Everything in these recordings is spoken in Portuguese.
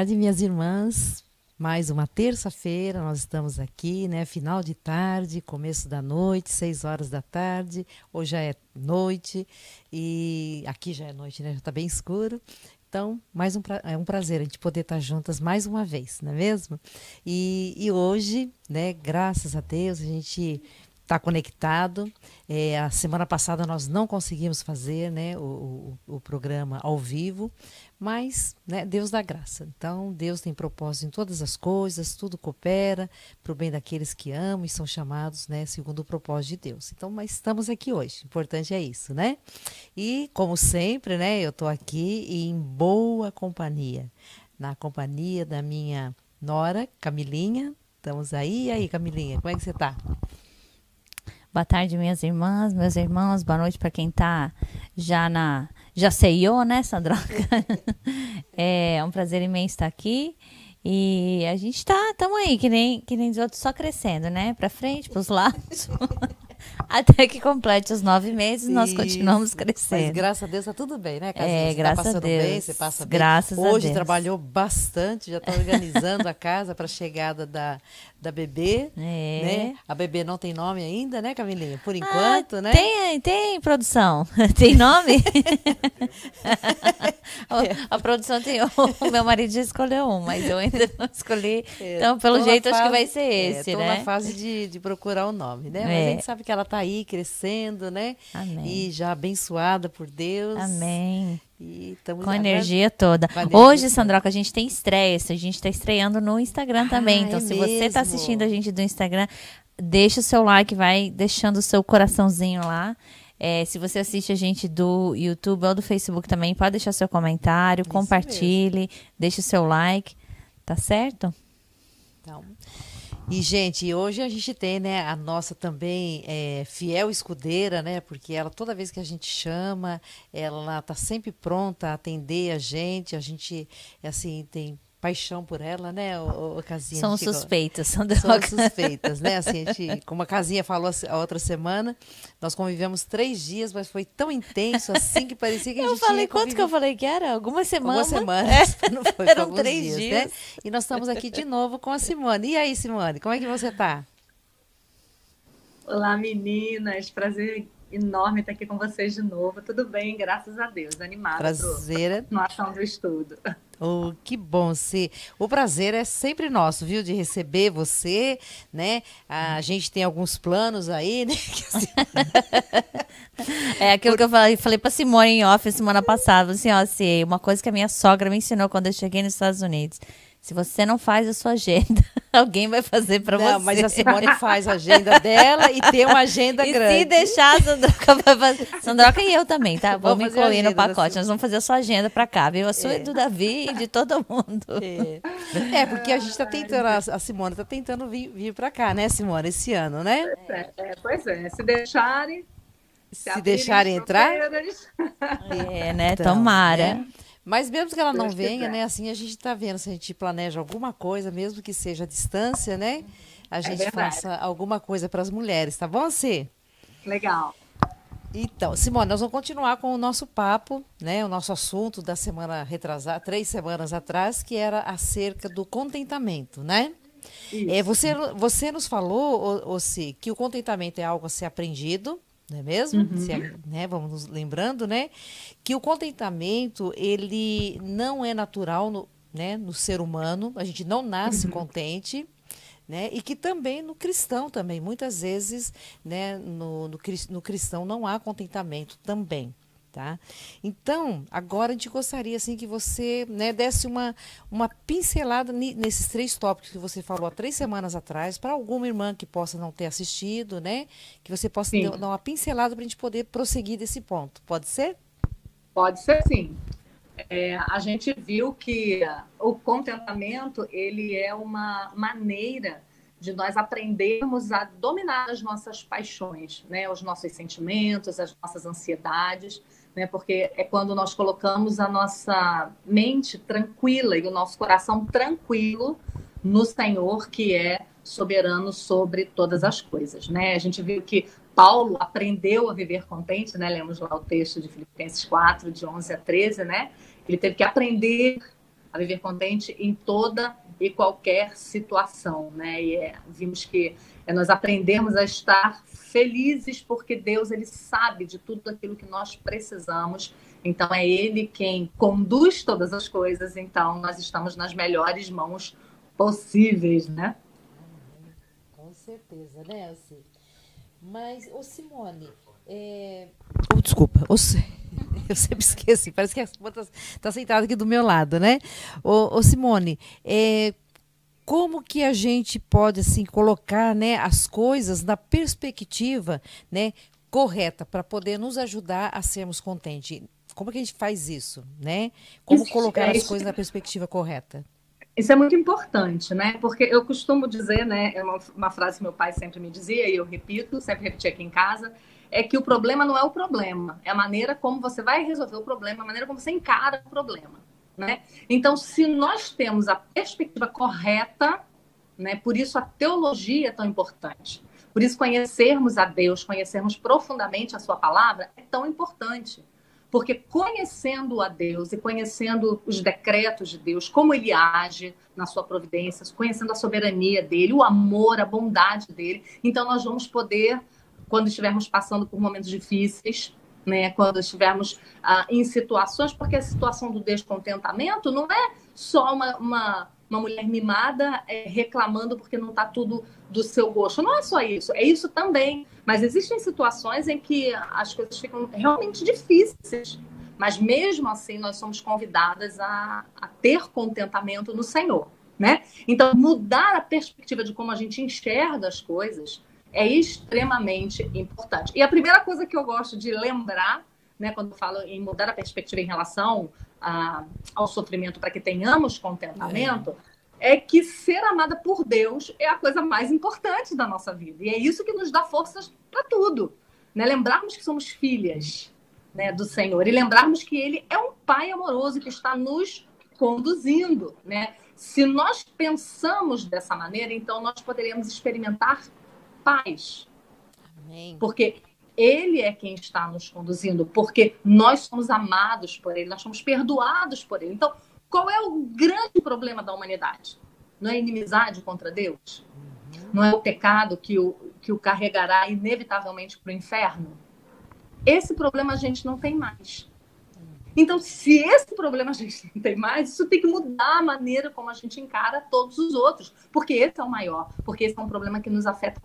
Tarde, minhas irmãs. Mais uma terça-feira, nós estamos aqui, né? Final de tarde, começo da noite, seis horas da tarde. Hoje já é noite e aqui já é noite, né? Já está bem escuro. Então, mais um é um prazer a gente poder estar juntas mais uma vez, não é mesmo? E, e hoje, né? Graças a Deus, a gente está conectado. É, a semana passada nós não conseguimos fazer né, o, o, o programa ao vivo, mas né, Deus dá graça. Então, Deus tem propósito em todas as coisas, tudo coopera para o bem daqueles que amam e são chamados né, segundo o propósito de Deus. Então, mas estamos aqui hoje. O importante é isso, né? E, como sempre, né, eu estou aqui em boa companhia. Na companhia da minha nora, Camilinha. Estamos aí. E aí, Camilinha, como é que você está? Boa tarde, minhas irmãs, meus irmãos. Boa noite para quem está já na já ceiou, né, Sandroca? é um prazer imenso estar aqui. E a gente tá, tamo aí, que nem, que nem os outros, só crescendo, né? Para frente, para os lados. Até que complete os nove meses, Isso. nós continuamos crescendo. Mas graças a Deus tá tudo bem, né, Casinha? É, você tá graças tá passando a Deus. bem, você passa bem. Graças Hoje a Deus. trabalhou bastante, já está organizando a casa para a chegada da, da bebê, é. né? A bebê não tem nome ainda, né, Camilinha? Por ah, enquanto, ah, né? Tem, tem produção. tem nome? a, a, produção tem o meu marido já escolheu um, mas eu ainda não escolhi. É, então, pelo jeito, fase, acho que vai ser é, esse, é, né? na fase de, de procurar o nome, né? Mas é. a gente sabe que ela está aí crescendo, né? Amém. E já abençoada por Deus. Amém. E com a energia toda. Hoje, Sandroca, a gente tem estreia. A gente está estreando no Instagram também. Ah, então, é se mesmo? você está assistindo a gente do Instagram, deixa o seu like, vai deixando o seu coraçãozinho lá. É, se você assiste a gente do YouTube ou do Facebook também, pode deixar seu comentário, Isso compartilhe, mesmo. deixe o seu like. Tá certo? Então. E, gente, hoje a gente tem, né, a nossa também é, fiel escudeira, né? Porque ela, toda vez que a gente chama, ela tá sempre pronta a atender a gente. A gente, assim, tem paixão por ela, né, o, o Casinha? São suspeitas, são São suspeitas, né? Assim, a gente, como a Casinha falou a outra semana, nós convivemos três dias, mas foi tão intenso assim que parecia que a gente Eu falei, quanto que eu falei que era? Algumas semanas? Algumas semanas, é. não foi Eram três dias, dias. Né? E nós estamos aqui de novo com a Simone. E aí, Simone, como é que você está? Olá, meninas. Prazer enorme estar aqui com vocês de novo. Tudo bem, graças a Deus. Animada. Prazer. Continuação do estudo. Oh, que bom, se O prazer é sempre nosso, viu? De receber você, né? A gente tem alguns planos aí, né? é aquilo que eu falei, falei pra Simone em off semana passada. Assim, ó, assim, uma coisa que a minha sogra me ensinou quando eu cheguei nos Estados Unidos. Se você não faz a sua agenda, alguém vai fazer para você. Não, mas a Simone faz a agenda dela e tem uma agenda e grande. se deixar, a Sandroca vai fazer. Sandroca e eu também, tá? Vamos me incluir no pacote. Nós vamos fazer a sua agenda para cá, viu? A sua é. do Davi e de todo mundo. É, é porque a gente está tentando, a Simone está tentando vir, vir para cá, né, Simone, esse ano, né? É, é, pois é, se deixarem. Se, se deixarem entrar. É, né? Então, Tomara. Né? Mas mesmo que ela não venha, né? Assim a gente está vendo se a gente planeja alguma coisa, mesmo que seja à distância, né? A é gente é faça alguma coisa para as mulheres, tá bom, Cê? Legal. Então, Simone, nós vamos continuar com o nosso papo, né? O nosso assunto da semana retrasada, três semanas atrás, que era acerca do contentamento, né? É, você, você nos falou, Ossi, que o contentamento é algo a ser aprendido, não é mesmo? Uhum. Se, né, vamos nos lembrando, né? Que o contentamento, ele não é natural no, né, no ser humano, a gente não nasce uhum. contente, né? E que também no cristão também, muitas vezes, né, no, no, no cristão não há contentamento também. Tá? Então, agora a gente gostaria assim que você né, desse uma, uma pincelada nesses três tópicos que você falou há três semanas atrás, para alguma irmã que possa não ter assistido, né? Que você possa sim. dar uma pincelada para a gente poder prosseguir desse ponto. Pode ser? Pode ser sim. É, a gente viu que o contentamento ele é uma maneira de nós aprendermos a dominar as nossas paixões, né? os nossos sentimentos, as nossas ansiedades né? Porque é quando nós colocamos a nossa mente tranquila e o nosso coração tranquilo no Senhor, que é soberano sobre todas as coisas, né? A gente viu que Paulo aprendeu a viver contente, né? Lemos lá o texto de Filipenses 4, de 11 a 13, né? Ele teve que aprender a viver contente em toda e qualquer situação, né? E é, vimos que é nós aprendemos a estar felizes porque Deus ele sabe de tudo aquilo que nós precisamos. Então é ele quem conduz todas as coisas. Então nós estamos nas melhores mãos possíveis, né? Com certeza, né, Mas, ô Simone, é... oh, desculpa, ô, eu sempre esqueci, parece que a está tá sentada aqui do meu lado, né? Ô, ô Simone, é, como que a gente pode assim colocar né, as coisas na perspectiva né, correta para poder nos ajudar a sermos contentes? Como que a gente faz isso, né? Como isso, colocar é, as coisas na perspectiva correta? Isso é muito importante, né? Porque eu costumo dizer, né? É uma, uma frase que meu pai sempre me dizia e eu repito, sempre repeti aqui em casa, é que o problema não é o problema, é a maneira como você vai resolver o problema, a maneira como você encara o problema. Né? Então, se nós temos a perspectiva correta, né, por isso a teologia é tão importante. Por isso, conhecermos a Deus, conhecermos profundamente a Sua palavra é tão importante. Porque conhecendo a Deus e conhecendo os decretos de Deus, como ele age na sua providência, conhecendo a soberania dele, o amor, a bondade dele, então nós vamos poder quando estivermos passando por momentos difíceis, né? quando estivermos ah, em situações, porque a situação do descontentamento não é só uma, uma, uma mulher mimada é, reclamando porque não está tudo do seu gosto. Não é só isso, é isso também. Mas existem situações em que as coisas ficam realmente difíceis. Mas mesmo assim, nós somos convidadas a, a ter contentamento no Senhor. Né? Então, mudar a perspectiva de como a gente enxerga as coisas é extremamente importante. E a primeira coisa que eu gosto de lembrar, né, quando falo em mudar a perspectiva em relação a, ao sofrimento para que tenhamos contentamento, é. é que ser amada por Deus é a coisa mais importante da nossa vida. E é isso que nos dá forças para tudo. Né? Lembrarmos que somos filhas né, do Senhor e lembrarmos que Ele é um Pai amoroso que está nos conduzindo. Né? Se nós pensamos dessa maneira, então nós poderemos experimentar paz. Amém. Porque ele é quem está nos conduzindo, porque nós somos amados por ele, nós somos perdoados por ele. Então, qual é o grande problema da humanidade? Não é inimizade contra Deus? Uhum. Não é o pecado que o, que o carregará inevitavelmente para o inferno? Esse problema a gente não tem mais. Então, se esse problema a gente não tem mais, isso tem que mudar a maneira como a gente encara todos os outros, porque esse é o maior, porque esse é um problema que nos afeta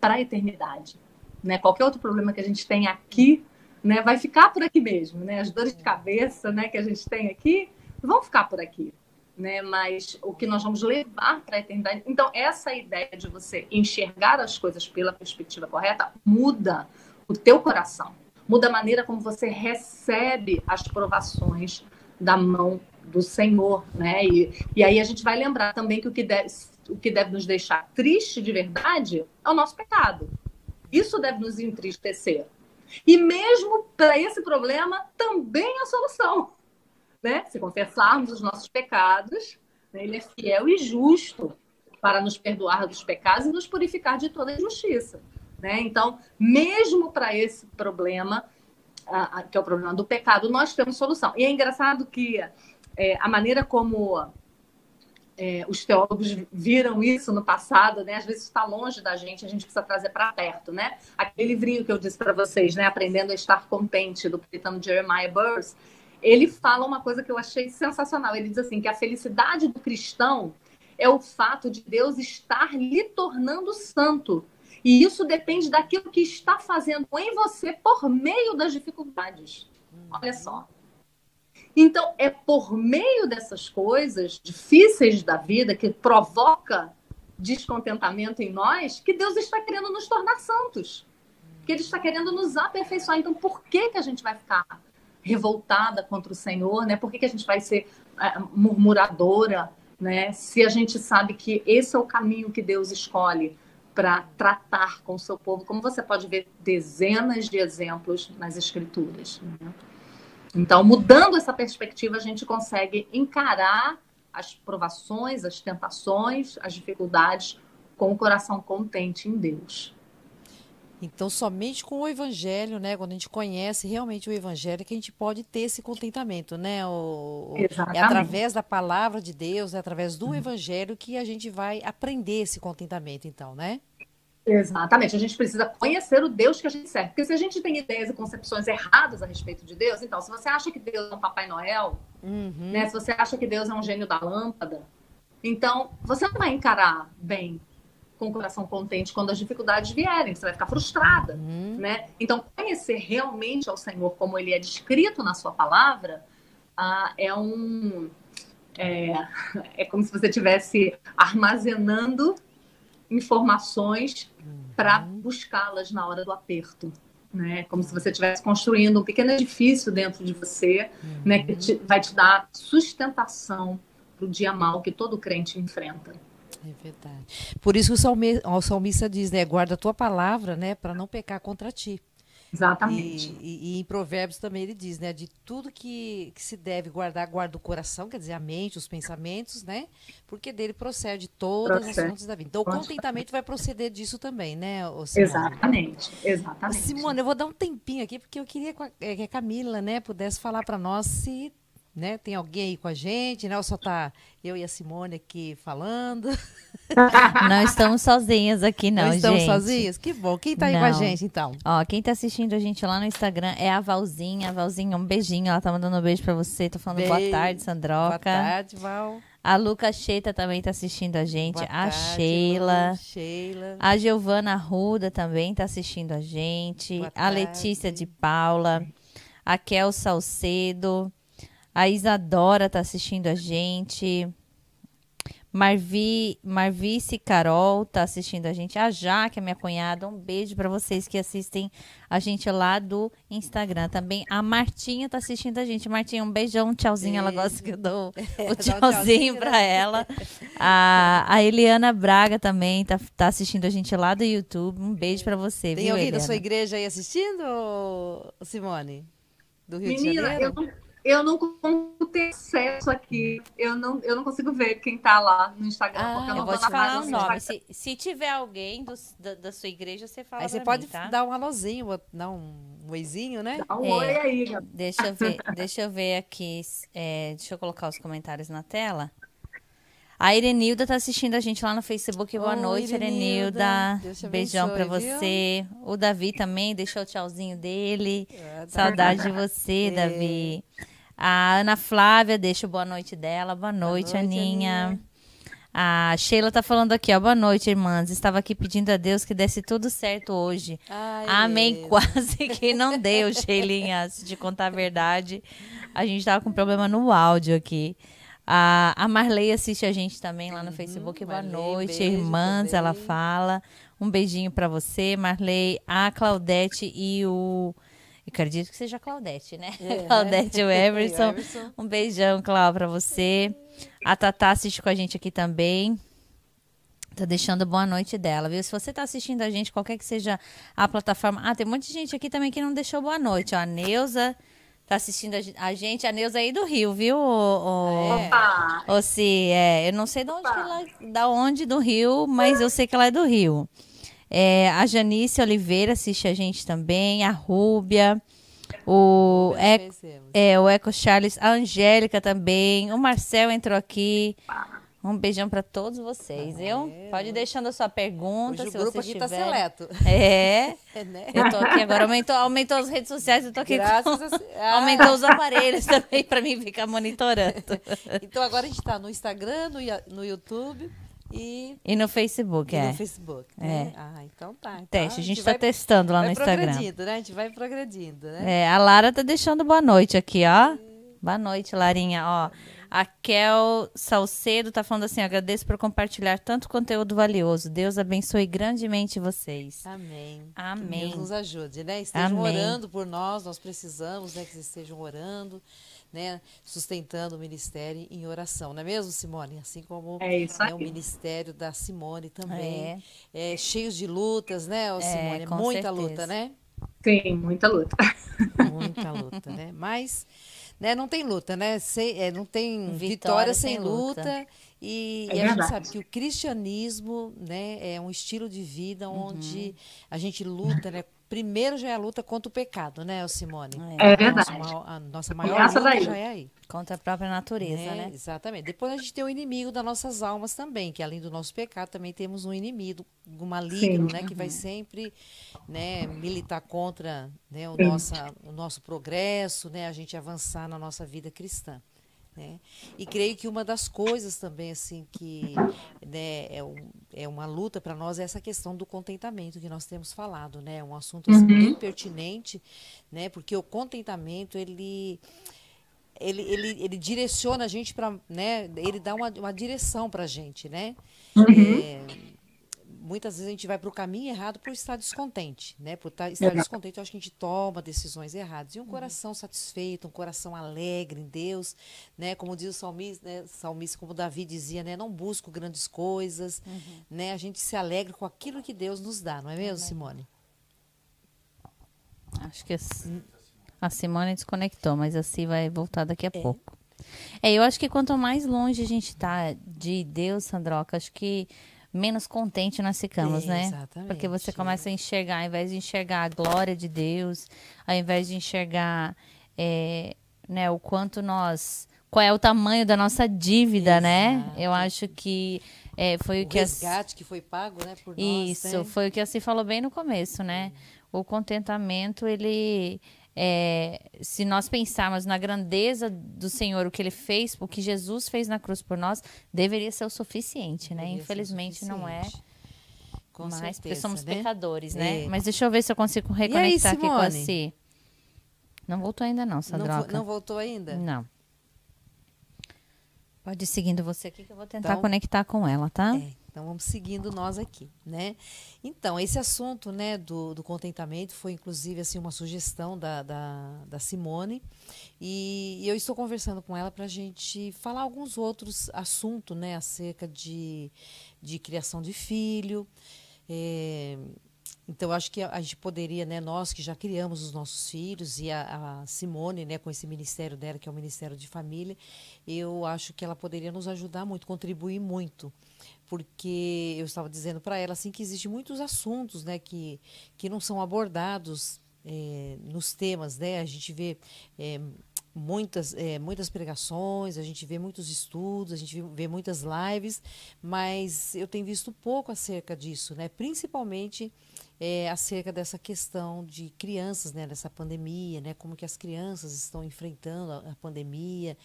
para a eternidade. Né? Qualquer outro problema que a gente tem aqui né, vai ficar por aqui mesmo. Né? As dores de cabeça né, que a gente tem aqui vão ficar por aqui. Né? Mas o que nós vamos levar para a eternidade. Então, essa ideia de você enxergar as coisas pela perspectiva correta muda o teu coração, muda a maneira como você recebe as provações da mão do Senhor, né? E, e aí a gente vai lembrar também que o que deve, o que deve nos deixar triste de verdade é o nosso pecado. Isso deve nos entristecer. E mesmo para esse problema, também a solução. Né? Se confessarmos os nossos pecados, né? ele é fiel e justo para nos perdoar dos pecados e nos purificar de toda injustiça. Né? Então, mesmo para esse problema, que é o problema do pecado, nós temos solução. E é engraçado que é, a maneira como é, os teólogos viram isso no passado, né? Às vezes está longe da gente, a gente precisa trazer para perto, né? Aquele livrinho que eu disse para vocês, né? Aprendendo a estar contente, do puritano Jeremiah Burroughs, ele fala uma coisa que eu achei sensacional. Ele diz assim que a felicidade do cristão é o fato de Deus estar lhe tornando santo. E isso depende daquilo que está fazendo em você por meio das dificuldades. Olha só. Então, é por meio dessas coisas difíceis da vida que provoca descontentamento em nós que Deus está querendo nos tornar santos. Que Ele está querendo nos aperfeiçoar. Então, por que, que a gente vai ficar revoltada contra o Senhor? Né? Por que, que a gente vai ser é, murmuradora? Né? Se a gente sabe que esse é o caminho que Deus escolhe para tratar com o seu povo, como você pode ver dezenas de exemplos nas Escrituras. Né? Então, mudando essa perspectiva, a gente consegue encarar as provações, as tentações, as dificuldades com o coração contente em Deus. Então, somente com o Evangelho, né, quando a gente conhece realmente o Evangelho, que a gente pode ter esse contentamento, né? O, é através da palavra de Deus, é através do uhum. Evangelho que a gente vai aprender esse contentamento, então, né? Exatamente. A gente precisa conhecer o Deus que a gente serve. Porque se a gente tem ideias e concepções erradas a respeito de Deus, então, se você acha que Deus é um Papai Noel, uhum. né, se você acha que Deus é um gênio da lâmpada, então você não vai encarar bem com o coração contente quando as dificuldades vierem, você vai ficar frustrada, uhum. né? Então, conhecer realmente ao Senhor como ele é descrito na sua palavra ah, é um é, é como se você estivesse armazenando informações uhum. para buscá-las na hora do aperto. Né? Como se você estivesse construindo um pequeno edifício dentro de você, uhum. né? que te, vai te dar sustentação para o dia mal que todo crente enfrenta. É verdade. Por isso o, o salmista diz, né? Guarda a tua palavra, né? Para não pecar contra ti. Exatamente. E, e, e, em Provérbios também ele diz, né? De tudo que, que se deve guardar, guarda o coração, quer dizer, a mente, os pensamentos, né? Porque dele procede todas procede. as fontes da vida. Então, o contentamento vai proceder disso também, né, Exatamente, exatamente. Simone, eu vou dar um tempinho aqui, porque eu queria que a Camila, né, pudesse falar para nós se né? Tem alguém aí com a gente, né? Ou só tá eu e a Simone aqui falando? Não estamos sozinhas aqui, não, não estamos gente. sozinhas? Que bom. Quem tá aí não. com a gente, então? Ó, quem tá assistindo a gente lá no Instagram é a Valzinha. A Valzinha, um beijinho. Ela tá mandando um beijo pra você. Tô falando Beijo. boa tarde, Sandroca. Boa tarde, Val. A Luca Cheta também tá assistindo a gente. Boa a tarde, Sheila. Lu, Sheila. A Giovana Ruda também tá assistindo a gente. Boa a tarde. Letícia de Paula. A Kel Salcedo. A Isadora tá assistindo a gente. Marvi, Marvice Carol tá assistindo a gente. A Jaque, a minha cunhada. Um beijo para vocês que assistem a gente lá do Instagram. Também a Martinha tá assistindo a gente. Martinha, um beijão, um tchauzinho. Ela gosta que eu dou o tchauzinho, tchauzinho para ela. A, a Eliana Braga também tá, tá assistindo a gente lá do YouTube. Um beijo para você. Tem viu, alguém Eliana? da sua igreja aí assistindo, Simone? Do Rio Menina, de Janeiro? Eu não eu não consigo ter acesso aqui. Eu não, eu não consigo ver quem tá lá no Instagram. Ah, porque eu não eu vou te falar o nome. Se, se, tiver alguém do, da, da, sua igreja, você fala Aí você pode mim, tá? dar um alôzinho, dar um oizinho, né? Dá um é, oi aí, Gabi. Deixa eu ver, deixa eu ver aqui. É, deixa eu colocar os comentários na tela. A Irenilda tá assistindo a gente lá no Facebook. Boa noite, Irenilda. Irenilda. Beijão para você. Viu? O Davi também deixou o tchauzinho dele. É, Saudade de você, é. Davi. A Ana Flávia deixa o boa noite dela. Boa noite, boa noite Aninha. Aninha. A Sheila tá falando aqui, ó. Boa noite, irmãs. Estava aqui pedindo a Deus que desse tudo certo hoje. Ai, Amém. Quase que não deu, Sheilinha. Se te contar a verdade, a gente tava com problema no áudio aqui. A, a Marley assiste a gente também lá no uhum, Facebook. Boa Marley, noite, irmãs. Ela fala. Um beijinho para você, Marley. A Claudete e o eu acredito que seja a Claudete, né? É. Claudete e o Everson. Um beijão, Clau, pra você. A Tatá assiste com a gente aqui também. Tá deixando boa noite dela, viu? Se você tá assistindo a gente, qualquer que seja a plataforma. Ah, tem um monte de gente aqui também que não deixou boa noite. Ó, a Neuza tá assistindo a gente. A Neuza aí do Rio, viu? O, é. o, se, é, eu não sei de onde, ela, da onde do Rio, mas eu sei que ela é do Rio. É, a Janice Oliveira assiste a gente também, a Rúbia, o, Eco, é, o Eco Charles, a Angélica também, o Marcel entrou aqui. Um beijão para todos vocês, viu? É, Pode ir deixando a sua pergunta. Hoje se o grupo aqui tá tiver. seleto. É. é né? Eu tô aqui agora. Aumentou, aumentou as redes sociais, eu tô aqui. Graças com... a... ah. Aumentou os aparelhos também para mim ficar monitorando. então agora a gente está no Instagram, no, no YouTube. E, e no Facebook, e é. no Facebook, né? É. Ah, então tá. Então Teste, a gente, está testando lá no Instagram. Progredindo, né? A gente vai progredindo, né? É, a Lara tá deixando boa noite aqui, ó. Boa noite, Larinha, ó. A Kel Salcedo tá falando assim: agradeço por compartilhar tanto conteúdo valioso. Deus abençoe grandemente vocês. Amém. Amém. Que Deus nos ajude, né? Estejam Amém. orando por nós, nós precisamos, né? Que vocês estejam orando né, sustentando o ministério em oração, não é mesmo, Simone? Assim como é né, o ministério da Simone também. É. é cheios de lutas, né, é, Simone? É, muita certeza. luta, né? Sim, muita luta. Muita luta, né? Mas né, não tem luta, né? Sem, é, não tem vitória, vitória sem, luta. luta. E, é e a gente sabe que o cristianismo né, é um estilo de vida onde uhum. a gente luta né, primeiro já é a luta contra o pecado, né, Simone? É, é verdade. A nossa, a nossa maior luta daí. já é aí. Contra a própria natureza, é, né? Exatamente. Depois a gente tem o inimigo das nossas almas também, que além do nosso pecado, também temos um inimigo, um maligno, Sim. né, que vai sempre né, militar contra né, o, nosso, o nosso progresso, né, a gente avançar na nossa vida cristã. Né? E creio que uma das coisas também assim que né, é, um, é uma luta para nós é essa questão do contentamento que nós temos falado, né? Um assunto assim, uhum. bem pertinente, né? Porque o contentamento ele ele, ele, ele direciona a gente para, né? Ele dá uma, uma direção para a gente, né? Uhum. É, muitas vezes a gente vai para o caminho errado por estar descontente, né? Por estar, estar descontente, eu acho que a gente toma decisões erradas. E um uhum. coração satisfeito, um coração alegre em Deus, né? Como diz o salmista, né? salmista como Davi dizia, né? Não busco grandes coisas, uhum. né? A gente se alegra com aquilo que Deus nos dá, não é mesmo, Simone? Acho que a Simone desconectou, mas assim vai voltar daqui a é. pouco. É, eu acho que quanto mais longe a gente está de Deus, Sandroca, acho que menos contente nós ficamos, é, né? Exatamente. Porque você começa a enxergar, ao invés de enxergar a glória de Deus, ao invés de enxergar é, né, o quanto nós. Qual é o tamanho da nossa dívida, né? Exato. né? Eu acho que é, foi o, o que. O resgate a... que foi pago, né? Por Isso, nós, né? foi o que a assim falou bem no começo, né? O contentamento, ele é, se nós pensarmos na grandeza do Senhor, o que ele fez, o que Jesus fez na cruz por nós, deveria ser o suficiente, né? Deveria Infelizmente suficiente. não é. Com mas certeza, porque somos né? pecadores, né? É. Mas deixa eu ver se eu consigo reconectar aí, aqui com a Si. Não voltou ainda não, Sandra. Não, não, voltou ainda? Não. Pode ir seguindo você aqui que eu vou tentar então, conectar com ela, tá? É. Então vamos seguindo nós aqui, né? Então, esse assunto né, do, do contentamento foi inclusive assim, uma sugestão da, da, da Simone. E, e eu estou conversando com ela para a gente falar alguns outros assuntos né, acerca de, de criação de filho. É, então, acho que a, gente poderia, né, nós que já criamos os nossos filhos, e a, a, Simone, né, com esse ministério dela, que é o Ministério de Família, eu acho que ela poderia nos ajudar muito, contribuir muito porque eu estava dizendo para ela assim que existem muitos assuntos né, que, que não são abordados é, nos temas. Né? A gente vê é, muitas, é, muitas pregações, a gente vê muitos estudos, a gente vê muitas lives, mas eu tenho visto pouco acerca disso, né? principalmente é, acerca dessa questão de crianças, né, nessa pandemia, né, como que as crianças estão enfrentando a, a pandemia,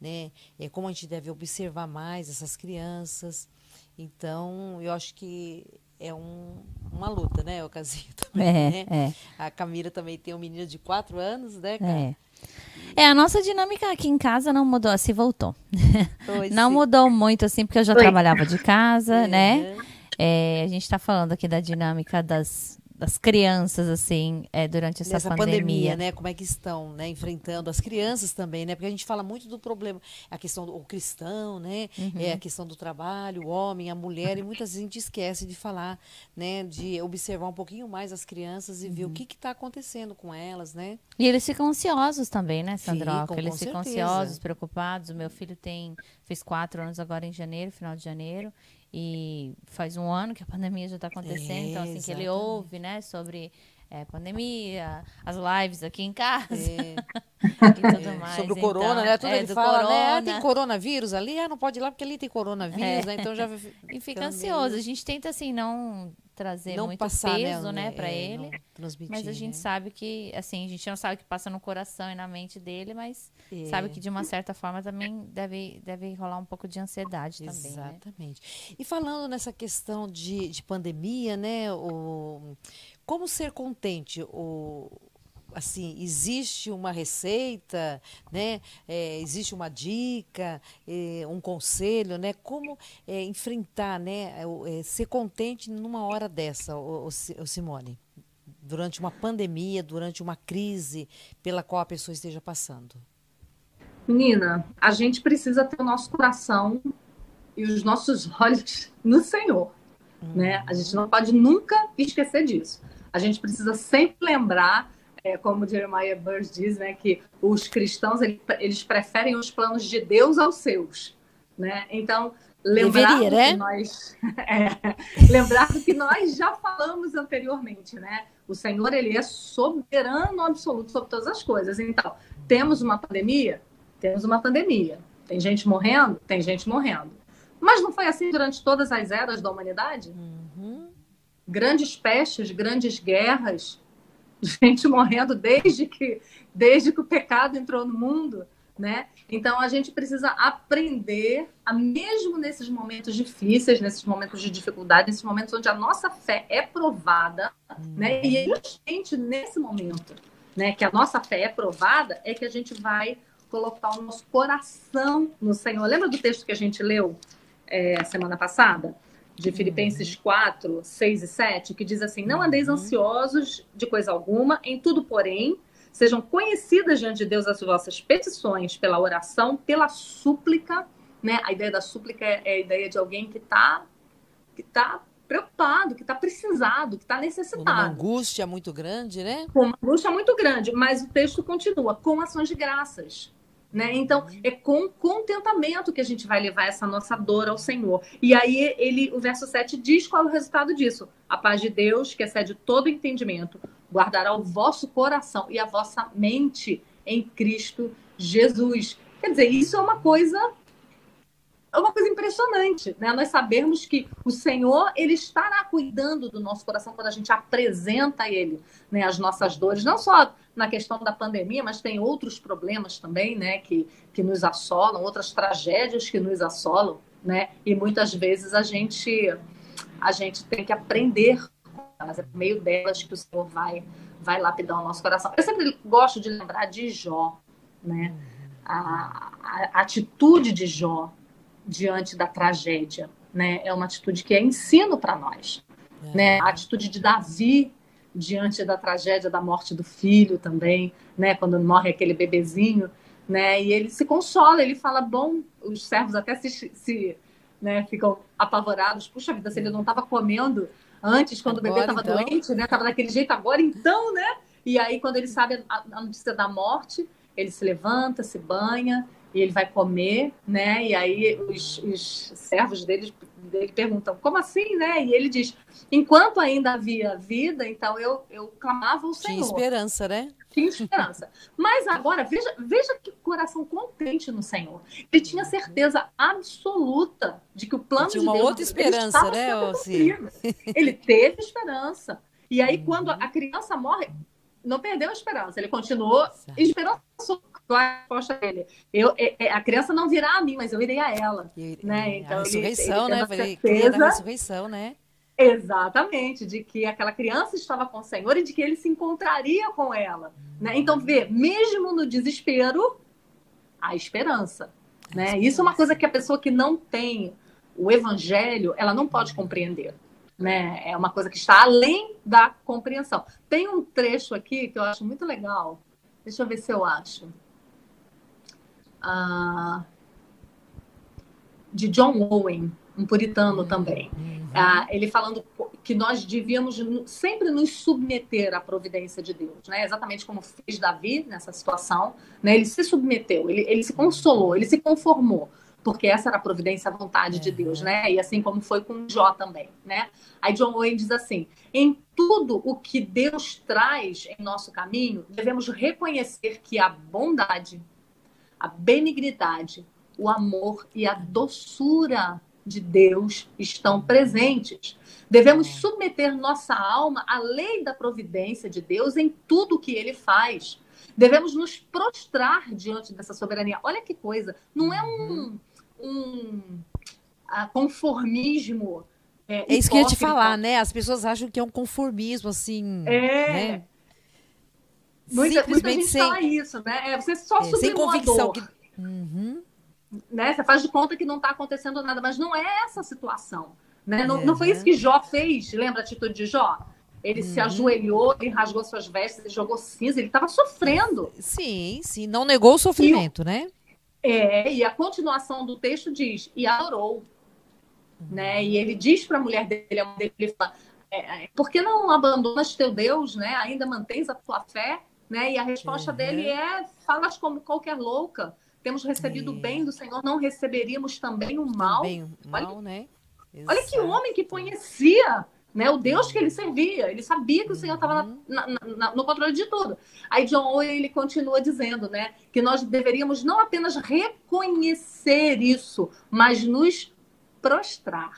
né, é, como a gente deve observar mais essas crianças. Então, eu acho que é um, uma luta, né, Ocasinho? Também, é, né? é. A Camila também tem um menino de quatro anos, né, cara? É. É, a nossa dinâmica aqui em casa não mudou, assim, voltou. não sim. mudou muito, assim, porque eu já Oi. trabalhava de casa, né? É, a gente está falando aqui da dinâmica das, das crianças, assim, é, durante essa Nessa pandemia. pandemia. né? Como é que estão, né? Enfrentando as crianças também, né? Porque a gente fala muito do problema, a questão do cristão, né? Uhum. É a questão do trabalho, o homem, a mulher, e muitas vezes a gente esquece de falar, né? De observar um pouquinho mais as crianças e uhum. ver o uhum. que está acontecendo com elas, né? E eles ficam ansiosos também, né, Sandroca? Ficam, eles ficam certeza. ansiosos, preocupados. O meu filho tem, fez quatro anos agora em janeiro, final de janeiro. E faz um ano que a pandemia já está acontecendo, é, então assim exatamente. que ele ouve, né, sobre é, pandemia, as lives aqui em casa é. e tudo é. mais. Sobre o então, corona, né? Tudo é, ele fala, corona. né? Ah, tem coronavírus ali, ah, não pode ir lá porque ali tem coronavírus, né? Então já e fica ansioso. A gente tenta assim não trazer não muito passar, né, peso, né, né para ele. Mas a gente né? sabe que, assim, a gente não sabe o que passa no coração e na mente dele, mas é. sabe que de uma certa forma também deve, deve rolar um pouco de ansiedade Exatamente. também. Né? Exatamente. Né? E falando nessa questão de, de pandemia, né, o, como ser contente? O, assim, existe uma receita, né? É, existe uma dica, é, um conselho, né? Como é, enfrentar, né? É, ser contente numa hora dessa, o, o Simone? Durante uma pandemia, durante uma crise pela qual a pessoa esteja passando. Menina, a gente precisa ter o nosso coração e os nossos olhos no Senhor, hum. né? A gente não pode nunca esquecer disso. A gente precisa sempre lembrar é, como Jeremiah Burns diz, né, que os cristãos eles preferem os planos de Deus aos seus, né? Então Lembrar Deveria, né? que nós, é, lembrar do que nós já falamos anteriormente, né? O Senhor, ele é soberano absoluto sobre todas as coisas. Então, temos uma pandemia? Temos uma pandemia. Tem gente morrendo? Tem gente morrendo. Mas não foi assim durante todas as eras da humanidade? Uhum. Grandes pestes, grandes guerras, gente morrendo desde que, desde que o pecado entrou no mundo, né? Então a gente precisa aprender, a, mesmo nesses momentos difíceis, nesses momentos de dificuldade, nesses momentos onde a nossa fé é provada, uhum. né? E é justamente nesse momento, né, que a nossa fé é provada, é que a gente vai colocar o nosso coração no Senhor. Lembra do texto que a gente leu é, semana passada? De Filipenses 4, 6 e 7, que diz assim: Não andeis ansiosos de coisa alguma, em tudo, porém, sejam conhecidas diante de Deus as vossas petições pela oração, pela súplica. Né? A ideia da súplica é, é a ideia de alguém que está que tá preocupado, que está precisado, que está necessitado. Uma angústia muito grande, né? Com uma angústia muito grande, mas o texto continua com ações de graças. Né? Então, é com contentamento que a gente vai levar essa nossa dor ao Senhor. E aí, ele, o verso 7 diz qual é o resultado disso. A paz de Deus, que excede todo entendimento, guardará o vosso coração e a vossa mente em Cristo Jesus. Quer dizer, isso é uma coisa é uma coisa impressionante, né? Nós sabermos que o Senhor ele estará cuidando do nosso coração quando a gente apresenta Ele, né, as nossas dores, não só na questão da pandemia, mas tem outros problemas também, né, que que nos assolam, outras tragédias que nos assolam, né? E muitas vezes a gente a gente tem que aprender mas é por meio delas que o Senhor vai vai lapidar o nosso coração. Eu sempre gosto de lembrar de Jó, né? A, a, a atitude de Jó diante da tragédia, né? É uma atitude que é ensino para nós, é. né? A atitude de Davi diante da tragédia da morte do filho também, né? Quando morre aquele bebezinho, né? E ele se consola, ele fala, bom, os servos até se, se né, ficam apavorados, puxa vida, se ele não estava comendo antes, quando agora, o bebê estava então... doente, né? Tava daquele jeito agora, então, né? E aí, quando ele sabe a, a notícia da morte, ele se levanta, se banha, e ele vai comer, né? E aí os, os servos dele, dele perguntam, como assim, né? E ele diz, enquanto ainda havia vida, então eu, eu clamava ao Senhor. Tinha esperança, né? Tinha esperança. Mas agora, veja, veja que coração contente no Senhor. Ele tinha certeza absoluta de que o plano tinha de Deus... uma outra esperança, né? Ele teve esperança. E aí, quando a criança morre, não perdeu a esperança. Ele continuou esperançoso a resposta dele. Eu, é, é, a criança não virá a mim, mas eu irei a ela. Né? Então, a ressurreição, ele, ele né? Certeza, da ressurreição, né? Exatamente, de que aquela criança estava com o Senhor e de que ele se encontraria com ela. Né? Então, vê, mesmo no desespero, há esperança. Né? Isso é uma coisa que a pessoa que não tem o evangelho, ela não pode compreender. Né? É uma coisa que está além da compreensão. Tem um trecho aqui que eu acho muito legal. Deixa eu ver se eu acho ah, de John Owen, um puritano também. Uhum. Ah, ele falando que nós devíamos sempre nos submeter à providência de Deus, né? Exatamente como fez Davi nessa situação, né? Ele se submeteu, ele, ele se consolou, ele se conformou, porque essa era a providência, a vontade uhum. de Deus, né? E assim como foi com Jó também, né? Aí John Owen diz assim: em tudo o que Deus traz em nosso caminho, devemos reconhecer que a bondade, a benignidade, o amor e a doçura de Deus estão presentes. Devemos submeter nossa alma à lei da providência de Deus em tudo que ele faz. Devemos nos prostrar diante dessa soberania. Olha que coisa, não é um, um conformismo. É, é isso que eu ia te falar, né? As pessoas acham que é um conformismo, assim. É. Né? Muita, muita gente sem, fala isso, né? É, você só é, sem convicção que... Uhum. Né? Você faz de conta que não está acontecendo nada, mas não é essa a situação. Né? Não, não foi isso que Jó fez. Lembra a atitude de Jó? Ele uhum. se ajoelhou, ele rasgou suas vestes, ele jogou cinza, ele estava sofrendo. Sim, sim, não negou o sofrimento, e, né? É, e a continuação do texto diz, e adorou. Uhum. Né? E ele diz para a mulher dele, a mulher dele fala, é, é, por que não abandonas teu Deus, né? Ainda mantens a tua fé? Né? E a resposta uhum. dele é: falas como qualquer louca. temos recebido o é. bem do Senhor, não receberíamos também o mal. Também o mal, olha, né? Exato. Olha que homem que conhecia né, o Deus que ele servia. Ele sabia que o Senhor estava uhum. no controle de tudo. Aí John Owen ele continua dizendo né, que nós deveríamos não apenas reconhecer isso, mas nos prostrar.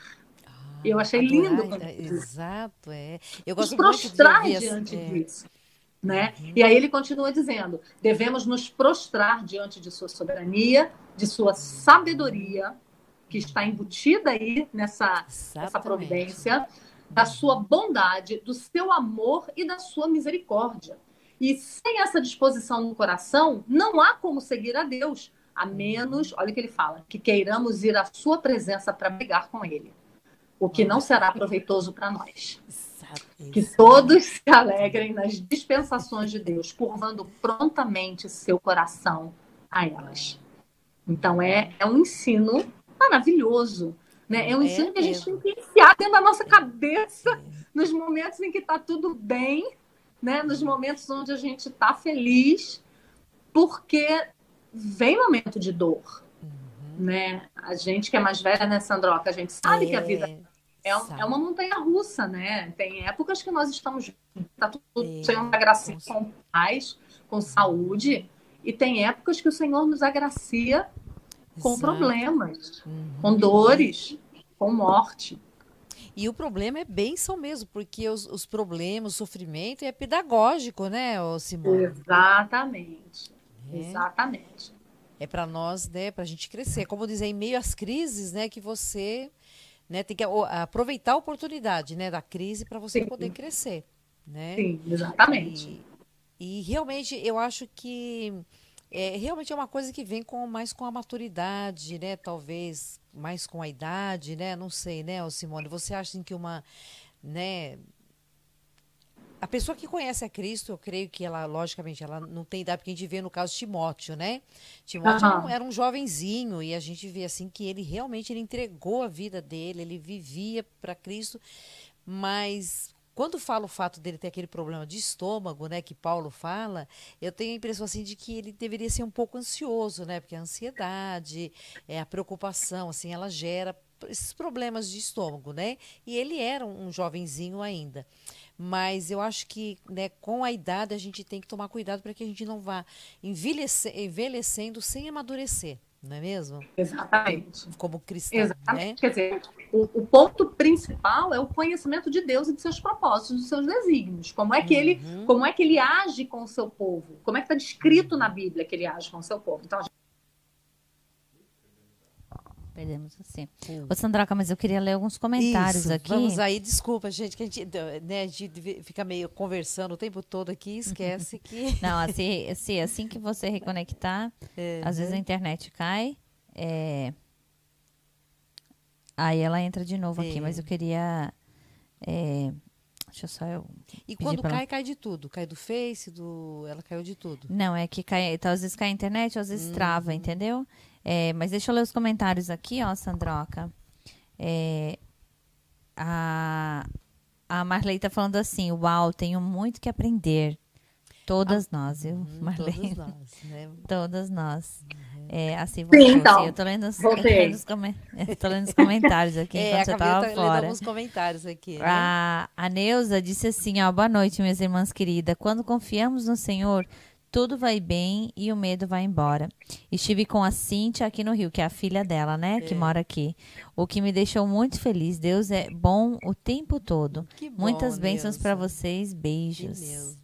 Ah, Eu achei lindo. É, exato, é. Eu gosto nos prostrar muito de diante é. disso. Né? Uhum. E aí ele continua dizendo: devemos nos prostrar diante de sua soberania, de sua sabedoria, que está embutida aí nessa, nessa providência, da sua bondade, do seu amor e da sua misericórdia. E sem essa disposição no coração, não há como seguir a Deus, a menos, olha o que ele fala, que queiramos ir à sua presença para brigar com ele, o que não será proveitoso para nós. Que todos se alegrem nas dispensações de Deus, curvando prontamente seu coração a elas. Então, é, é um ensino maravilhoso. Né? É um é ensino é, que a gente tem que enfiar dentro da nossa cabeça é. nos momentos em que está tudo bem, né? nos momentos onde a gente está feliz, porque vem momento de dor. Uhum. Né? A gente que é mais velha, né, Sandroca? A gente sabe que a vida é. É, um, é uma montanha russa, né? Tem épocas que nós estamos tá tudo é, Senhor agracia com paz, com saúde, e tem épocas que o Senhor nos agracia com Exato. problemas, uhum. com dores, com morte. E o problema é bênção mesmo, porque os, os problemas, o sofrimento é pedagógico, né, Simone? Exatamente. É. Exatamente. É para nós, né, para a gente crescer. Como dizer, em meio às crises, né, que você né? Tem que aproveitar a oportunidade, né, da crise para você Sim. poder crescer, né? Sim, exatamente. E, e realmente eu acho que é, realmente é uma coisa que vem com mais com a maturidade, né? Talvez mais com a idade, né? Não sei, né, Simone? Você acha que uma, né? A pessoa que conhece a Cristo, eu creio que ela, logicamente, ela não tem idade, porque a gente vê no caso Timóteo, né? Timóteo uhum. era um jovenzinho e a gente vê assim que ele realmente ele entregou a vida dele, ele vivia para Cristo, mas quando fala o fato dele ter aquele problema de estômago, né, que Paulo fala, eu tenho a impressão assim de que ele deveria ser um pouco ansioso, né, porque a ansiedade, é a preocupação, assim, ela gera esses problemas de estômago, né? E ele era um jovenzinho ainda. Mas eu acho que né, com a idade a gente tem que tomar cuidado para que a gente não vá envelhecendo sem amadurecer. Não é mesmo? Exatamente. Como cristão. Exatamente. Né? Quer dizer, o, o, ponto principal é o conhecimento de Deus e de seus propósitos, dos seus desígnios. Como é que, uhum. ele, como é que ele age com o seu povo? Como é que está descrito na Bíblia que ele age com o seu povo? Então, a gente Perdemos assim. Ô, Sandroca, mas eu queria ler alguns comentários Isso, aqui. Vamos aí, desculpa, gente, que a gente, né, a gente fica meio conversando o tempo todo aqui esquece que. Não, assim, assim, assim que você reconectar, é, às vezes a internet cai. É... Aí ela entra de novo é. aqui, mas eu queria. É... Deixa eu só eu. E quando cai, ela... cai de tudo. Cai do Face, do. Ela caiu de tudo. Não, é que cai. Então, às vezes cai a internet, às vezes hum. trava, entendeu? É, mas deixa eu ler os comentários aqui, ó, Sandroca. É, a, a Marley tá falando assim: Uau, tenho muito que aprender. Todas ah, nós, viu, uhum, Marley? Todas nós, né? Todas nós. Uhum. É, assim, Sim, então, assim, eu tô lendo, os, lendo, os, tô lendo os comentários aqui é, enquanto você tava tá fora. alguns comentários aqui. Né? A, a Neuza disse assim, ó, boa noite, minhas irmãs queridas. Quando confiamos no Senhor, tudo vai bem e o medo vai embora. Estive com a Cíntia aqui no Rio, que é a filha dela, né? É. Que mora aqui. O que me deixou muito feliz. Deus é bom o tempo todo. Que bom, Muitas bênçãos para vocês. Beijos.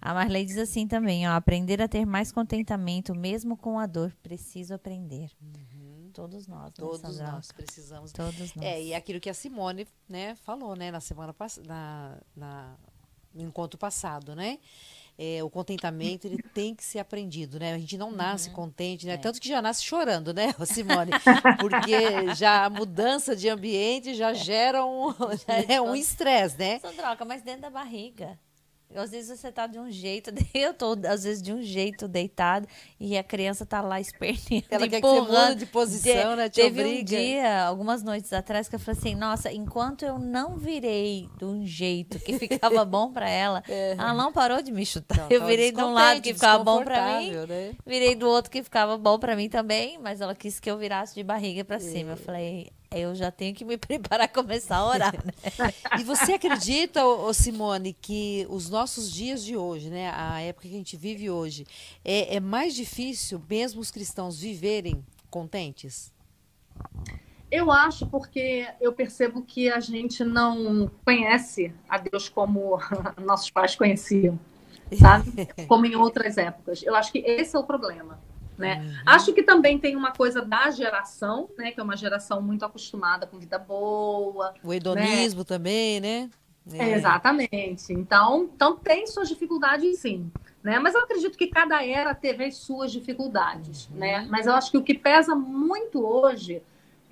A Marley diz assim também, ó, aprender a ter mais contentamento, mesmo com a dor. Preciso aprender. Uhum. Todos nós, né, Todos nós precisamos. Todos nós. É, e aquilo que a Simone, né, falou, né, na semana passada, no encontro passado, né? É, o contentamento ele tem que ser aprendido, né? A gente não nasce uhum. contente, né? É. Tanto que já nasce chorando, né, Simone? Porque já a mudança de ambiente já gera um né, um estresse, né? Sandroca, mas dentro da barriga. Às vezes você tá de um jeito, eu tô às vezes de um jeito deitado e a criança tá lá esperneando, Ela quer que você de posição, de, né? Te Teve obriga. um dia, algumas noites atrás, que eu falei assim, nossa, enquanto eu não virei de um jeito que ficava bom para ela, ela não parou de me chutar. Não, eu virei de um lado que ficava bom para mim, né? virei do outro que ficava bom para mim também, mas ela quis que eu virasse de barriga para cima. Eu falei, eu já tenho que me preparar a começar a orar, né? E você acredita, ô, ô Simone, que os nossos dias de hoje, né, a época que a gente vive hoje, é, é mais difícil mesmo os cristãos viverem contentes? Eu acho porque eu percebo que a gente não conhece a Deus como nossos pais conheciam, sabe? Como em outras épocas. Eu acho que esse é o problema. Né? Uhum. Acho que também tem uma coisa da geração, né? Que é uma geração muito acostumada com vida boa. O hedonismo né? também, né? É. Exatamente. Então, então tem suas dificuldades, sim. Né? Mas eu acredito que cada era teve as suas dificuldades. Uhum. Né? Mas eu acho que o que pesa muito hoje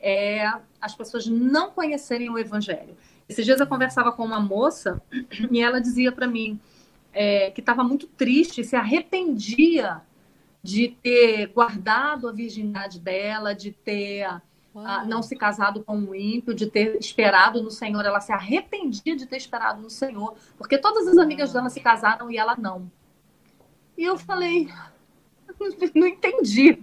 é as pessoas não conhecerem o Evangelho. Esses dias eu conversava com uma moça e ela dizia para mim é, que estava muito triste, se arrependia de ter guardado a virgindade dela, de ter uh, não se casado com um ímpio, de ter esperado no Senhor. Ela se arrependia de ter esperado no Senhor, porque todas as amigas dela se casaram e ela não. E eu falei, não entendi.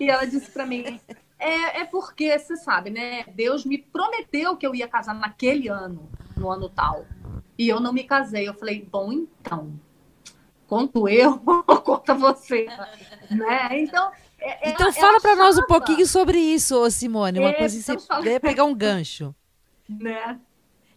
E ela disse para mim, é, é porque, você sabe, né? Deus me prometeu que eu ia casar naquele ano, no ano tal. E eu não me casei. Eu falei, bom, então, conto eu ou conta você? né? Então, é, então fala para nós um pouquinho sobre isso, Simone. Uma é, coisa que você pegar um gancho. Né?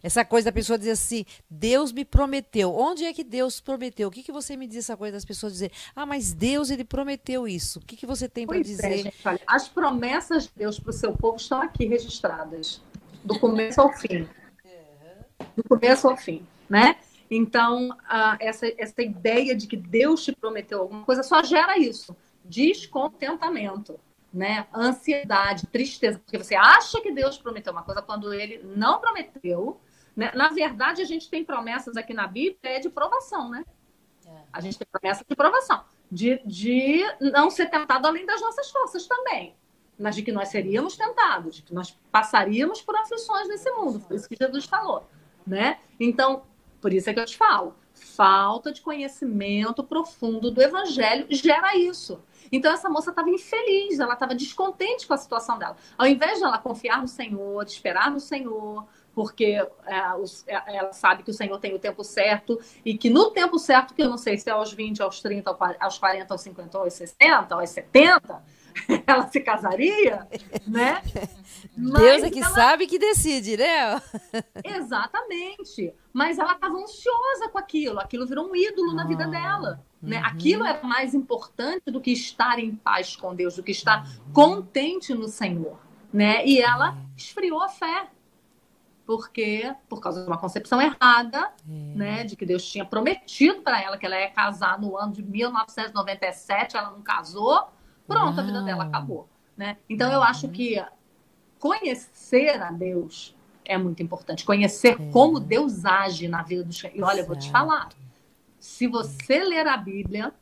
Essa coisa da pessoa dizer assim, Deus me prometeu. Onde é que Deus prometeu? O que, que você me diz essa coisa das pessoas dizer, ah, mas Deus ele prometeu isso. O que, que você tem para dizer? É, gente, olha, as promessas de Deus para o seu povo estão aqui registradas, do começo ao fim. Do começo ao fim, né? Então, essa, essa ideia de que Deus te prometeu alguma coisa só gera isso: descontentamento, né? ansiedade, tristeza, porque você acha que Deus prometeu uma coisa quando ele não prometeu. Né? Na verdade, a gente tem promessas aqui na Bíblia é de provação, né? A gente tem promessa de provação, de, de não ser tentado além das nossas forças também mas de que nós seríamos tentados, de que nós passaríamos por aflições nesse mundo. Foi isso que Jesus falou, né? Então, por isso é que eu te falo. Falta de conhecimento profundo do evangelho gera isso. Então essa moça estava infeliz, ela estava descontente com a situação dela. Ao invés de ela confiar no Senhor, esperar no Senhor, porque é, os, é, ela sabe que o Senhor tem o tempo certo e que no tempo certo, que eu não sei se é aos 20, aos 30, aos 40, aos 50, aos 60, aos 70, ela se casaria, né? Mas Deus é que ela... sabe que decide, né? Exatamente. Mas ela estava ansiosa com aquilo. Aquilo virou um ídolo ah, na vida ah, dela. Né? Uhum. Aquilo era mais importante do que estar em paz com Deus, do que estar uhum. contente no Senhor. Né? E ela esfriou a fé. Porque, por causa de uma concepção errada, é. né, de que Deus tinha prometido para ela que ela ia casar no ano de 1997, ela não casou, pronto, a vida dela acabou. Né? Então, eu acho que conhecer a Deus é muito importante. Conhecer é. como Deus age na vida dos. E olha, eu vou te falar. Se você ler a Bíblia,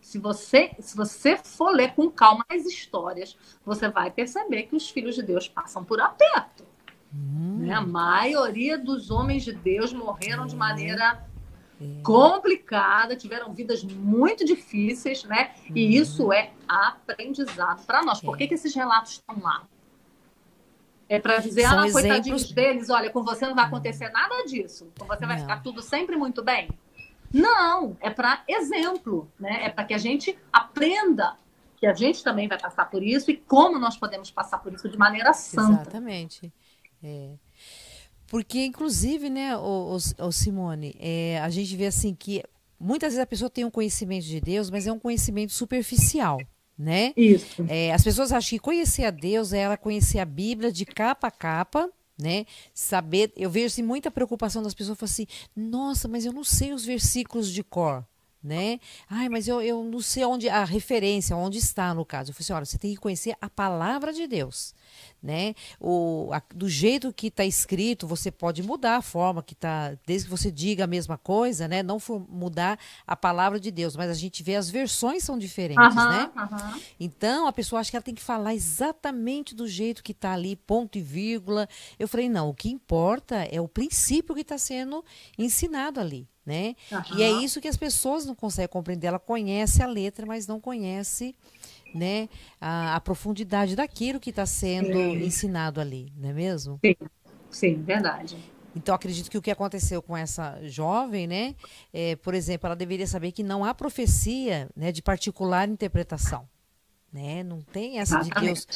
se você, se você for ler com calma as histórias, você vai perceber que os filhos de Deus passam por aperto. Hum. Né? A maioria dos homens de Deus morreram de maneira. Complicada, tiveram vidas muito difíceis, né? E uhum. isso é aprendizado para nós. Por que, que esses relatos estão lá? É para dizer, São ah, coitadinhos deles, olha, com você não vai acontecer nada disso. Com você vai não. ficar tudo sempre muito bem. Não, é para exemplo, né? É para que a gente aprenda que a gente também vai passar por isso e como nós podemos passar por isso de maneira santa. Exatamente. É. Porque, inclusive, né, o, o, o Simone, é, a gente vê assim que muitas vezes a pessoa tem um conhecimento de Deus, mas é um conhecimento superficial, né? Isso. É, as pessoas acham que conhecer a Deus é ela conhecer a Bíblia de capa a capa, né? Saber, eu vejo assim, muita preocupação das pessoas, assim, nossa, mas eu não sei os versículos de cor. Né? Ai, mas eu, eu não sei onde a referência, onde está no caso. Eu falei assim, olha, você tem que conhecer a palavra de Deus, né? O, a, do jeito que está escrito, você pode mudar a forma que está, desde que você diga a mesma coisa, né? Não for mudar a palavra de Deus, mas a gente vê as versões são diferentes, né? Então a pessoa acha que ela tem que falar exatamente do jeito que está ali, ponto e vírgula. Eu falei, não, o que importa é o princípio que está sendo ensinado ali né? Uhum. E é isso que as pessoas não conseguem compreender. Ela conhece a letra, mas não conhece né, a, a profundidade daquilo que está sendo Sim. ensinado ali, não é mesmo? Sim, Sim verdade. Então, acredito que o que aconteceu com essa jovem, né? É, por exemplo, ela deveria saber que não há profecia né, de particular interpretação. Né? Não tem essa de Deus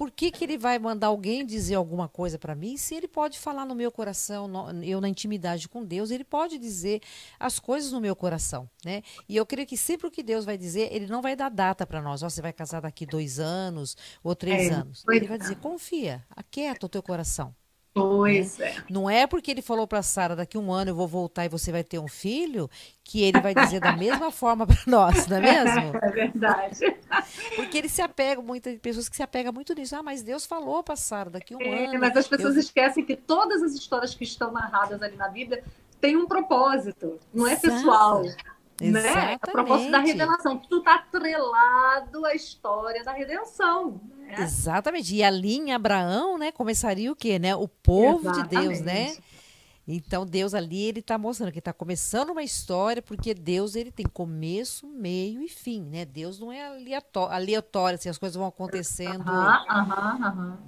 por que, que ele vai mandar alguém dizer alguma coisa para mim se ele pode falar no meu coração, no, eu na intimidade com Deus, ele pode dizer as coisas no meu coração, né? E eu creio que sempre o que Deus vai dizer, ele não vai dar data para nós, oh, você vai casar daqui dois anos ou três é, anos. Ele vai dizer, confia, aquieta o teu coração. Pois né? é. Não é porque ele falou para Sara daqui um ano eu vou voltar e você vai ter um filho que ele vai dizer da mesma forma para nós, não é mesmo? É verdade. Porque ele se apega muito, pessoas que se apegam muito nisso. Ah, mas Deus falou para Sara daqui um é, ano. Mas as pessoas eu... esquecem que todas as histórias que estão narradas ali na Bíblia têm um propósito, não é pessoal. Né? A propósito da revelação. Tudo está atrelado à história da redenção. Né? Exatamente. E ali em Abraão, né, começaria o quê? Né? O povo Exatamente. de Deus, né? Então Deus ali ele está mostrando que está começando uma história porque Deus ele tem começo, meio e fim, né? Deus não é aleatório, aleatório assim, as coisas vão acontecendo,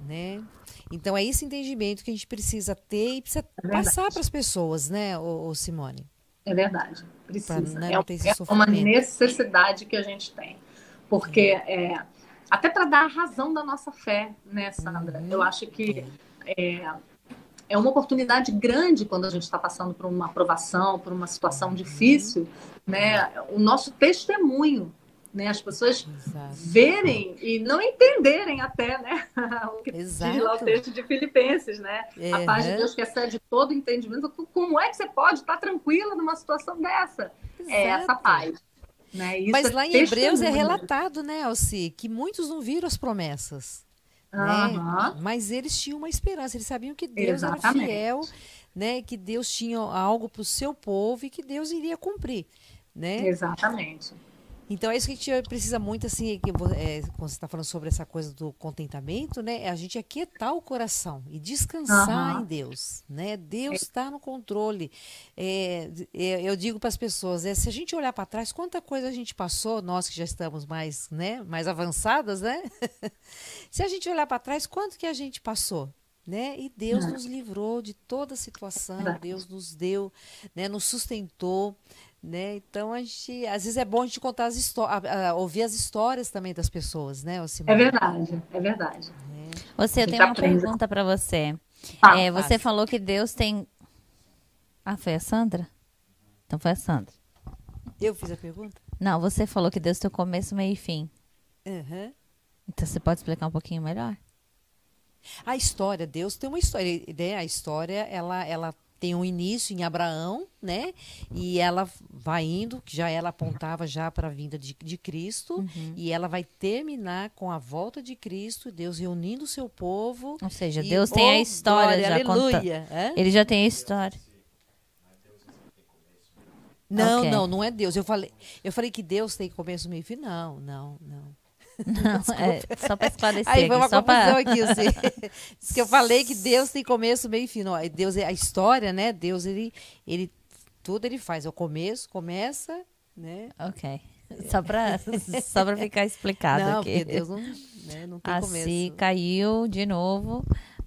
né? Então é esse entendimento que a gente precisa ter e precisa é passar para as pessoas, né, o, Simone? É verdade, precisa. Pra, né, é, é uma necessidade que a gente tem, porque é, até para dar a razão da nossa fé, né, Sandra? Uhum. Eu acho que é, é uma oportunidade grande quando a gente está passando por uma aprovação, por uma situação uhum. difícil, né? O nosso testemunho, né? As pessoas Exato. verem e não entenderem até, né? o que Exato. diz lá o texto de Filipenses, né? Uhum. A paz de Deus que excede todo entendimento. Como é que você pode estar tranquila numa situação dessa? Exato. É essa paz. Né? Mas é lá em Hebreus é relatado, né, Alci, que muitos não viram as promessas. Né? Mas eles tinham uma esperança, eles sabiam que Deus Exatamente. era fiel, né? que Deus tinha algo para o seu povo e que Deus iria cumprir. Né? Exatamente. Então é isso que a gente precisa muito, assim, que, é, quando você está falando sobre essa coisa do contentamento, né? É a gente aquietar o coração e descansar uhum. em Deus, né? Deus está no controle. É, é, eu digo para as pessoas, é, se a gente olhar para trás, quanta coisa a gente passou, nós que já estamos mais, né, mais avançadas, né? se a gente olhar para trás, quanto que a gente passou? Né? E Deus nos livrou de toda situação, Deus nos deu, né, nos sustentou, né? Então a gente, às vezes é bom a gente contar as histórias, ouvir as histórias também das pessoas, né? É verdade, é verdade. É. Você, eu tenho uma pergunta para você. Ah, é, você falou que Deus tem. Ah, foi a Sandra? Então foi a Sandra. Eu fiz a pergunta? Não, você falou que Deus tem começo, meio e fim. Uhum. Então você pode explicar um pouquinho melhor? A história, Deus tem uma história, né? A história, ela, ela tem um início em Abraão, né? E ela vai indo, que já ela apontava já para a vinda de, de Cristo, uhum. e ela vai terminar com a volta de Cristo, Deus reunindo o seu povo. Ou seja, e, Deus tem oh, a história glória, já aleluia. Conta... Ele já tem a história. Não, okay. não, não é Deus. Eu falei, eu falei que Deus tem começo, meio e fim. Não, não, não. Não, é, só para esclarecer. Aí foi uma confusão pra... aqui. Assim. Diz que eu falei que Deus tem começo, meio e fim. Não, Deus é a história, né? Deus, ele, ele tudo ele faz. É o começo, começa, né? Ok. Só para só pra ficar explicado não, aqui. Deus não, né, não tem assim, começo. caiu de novo.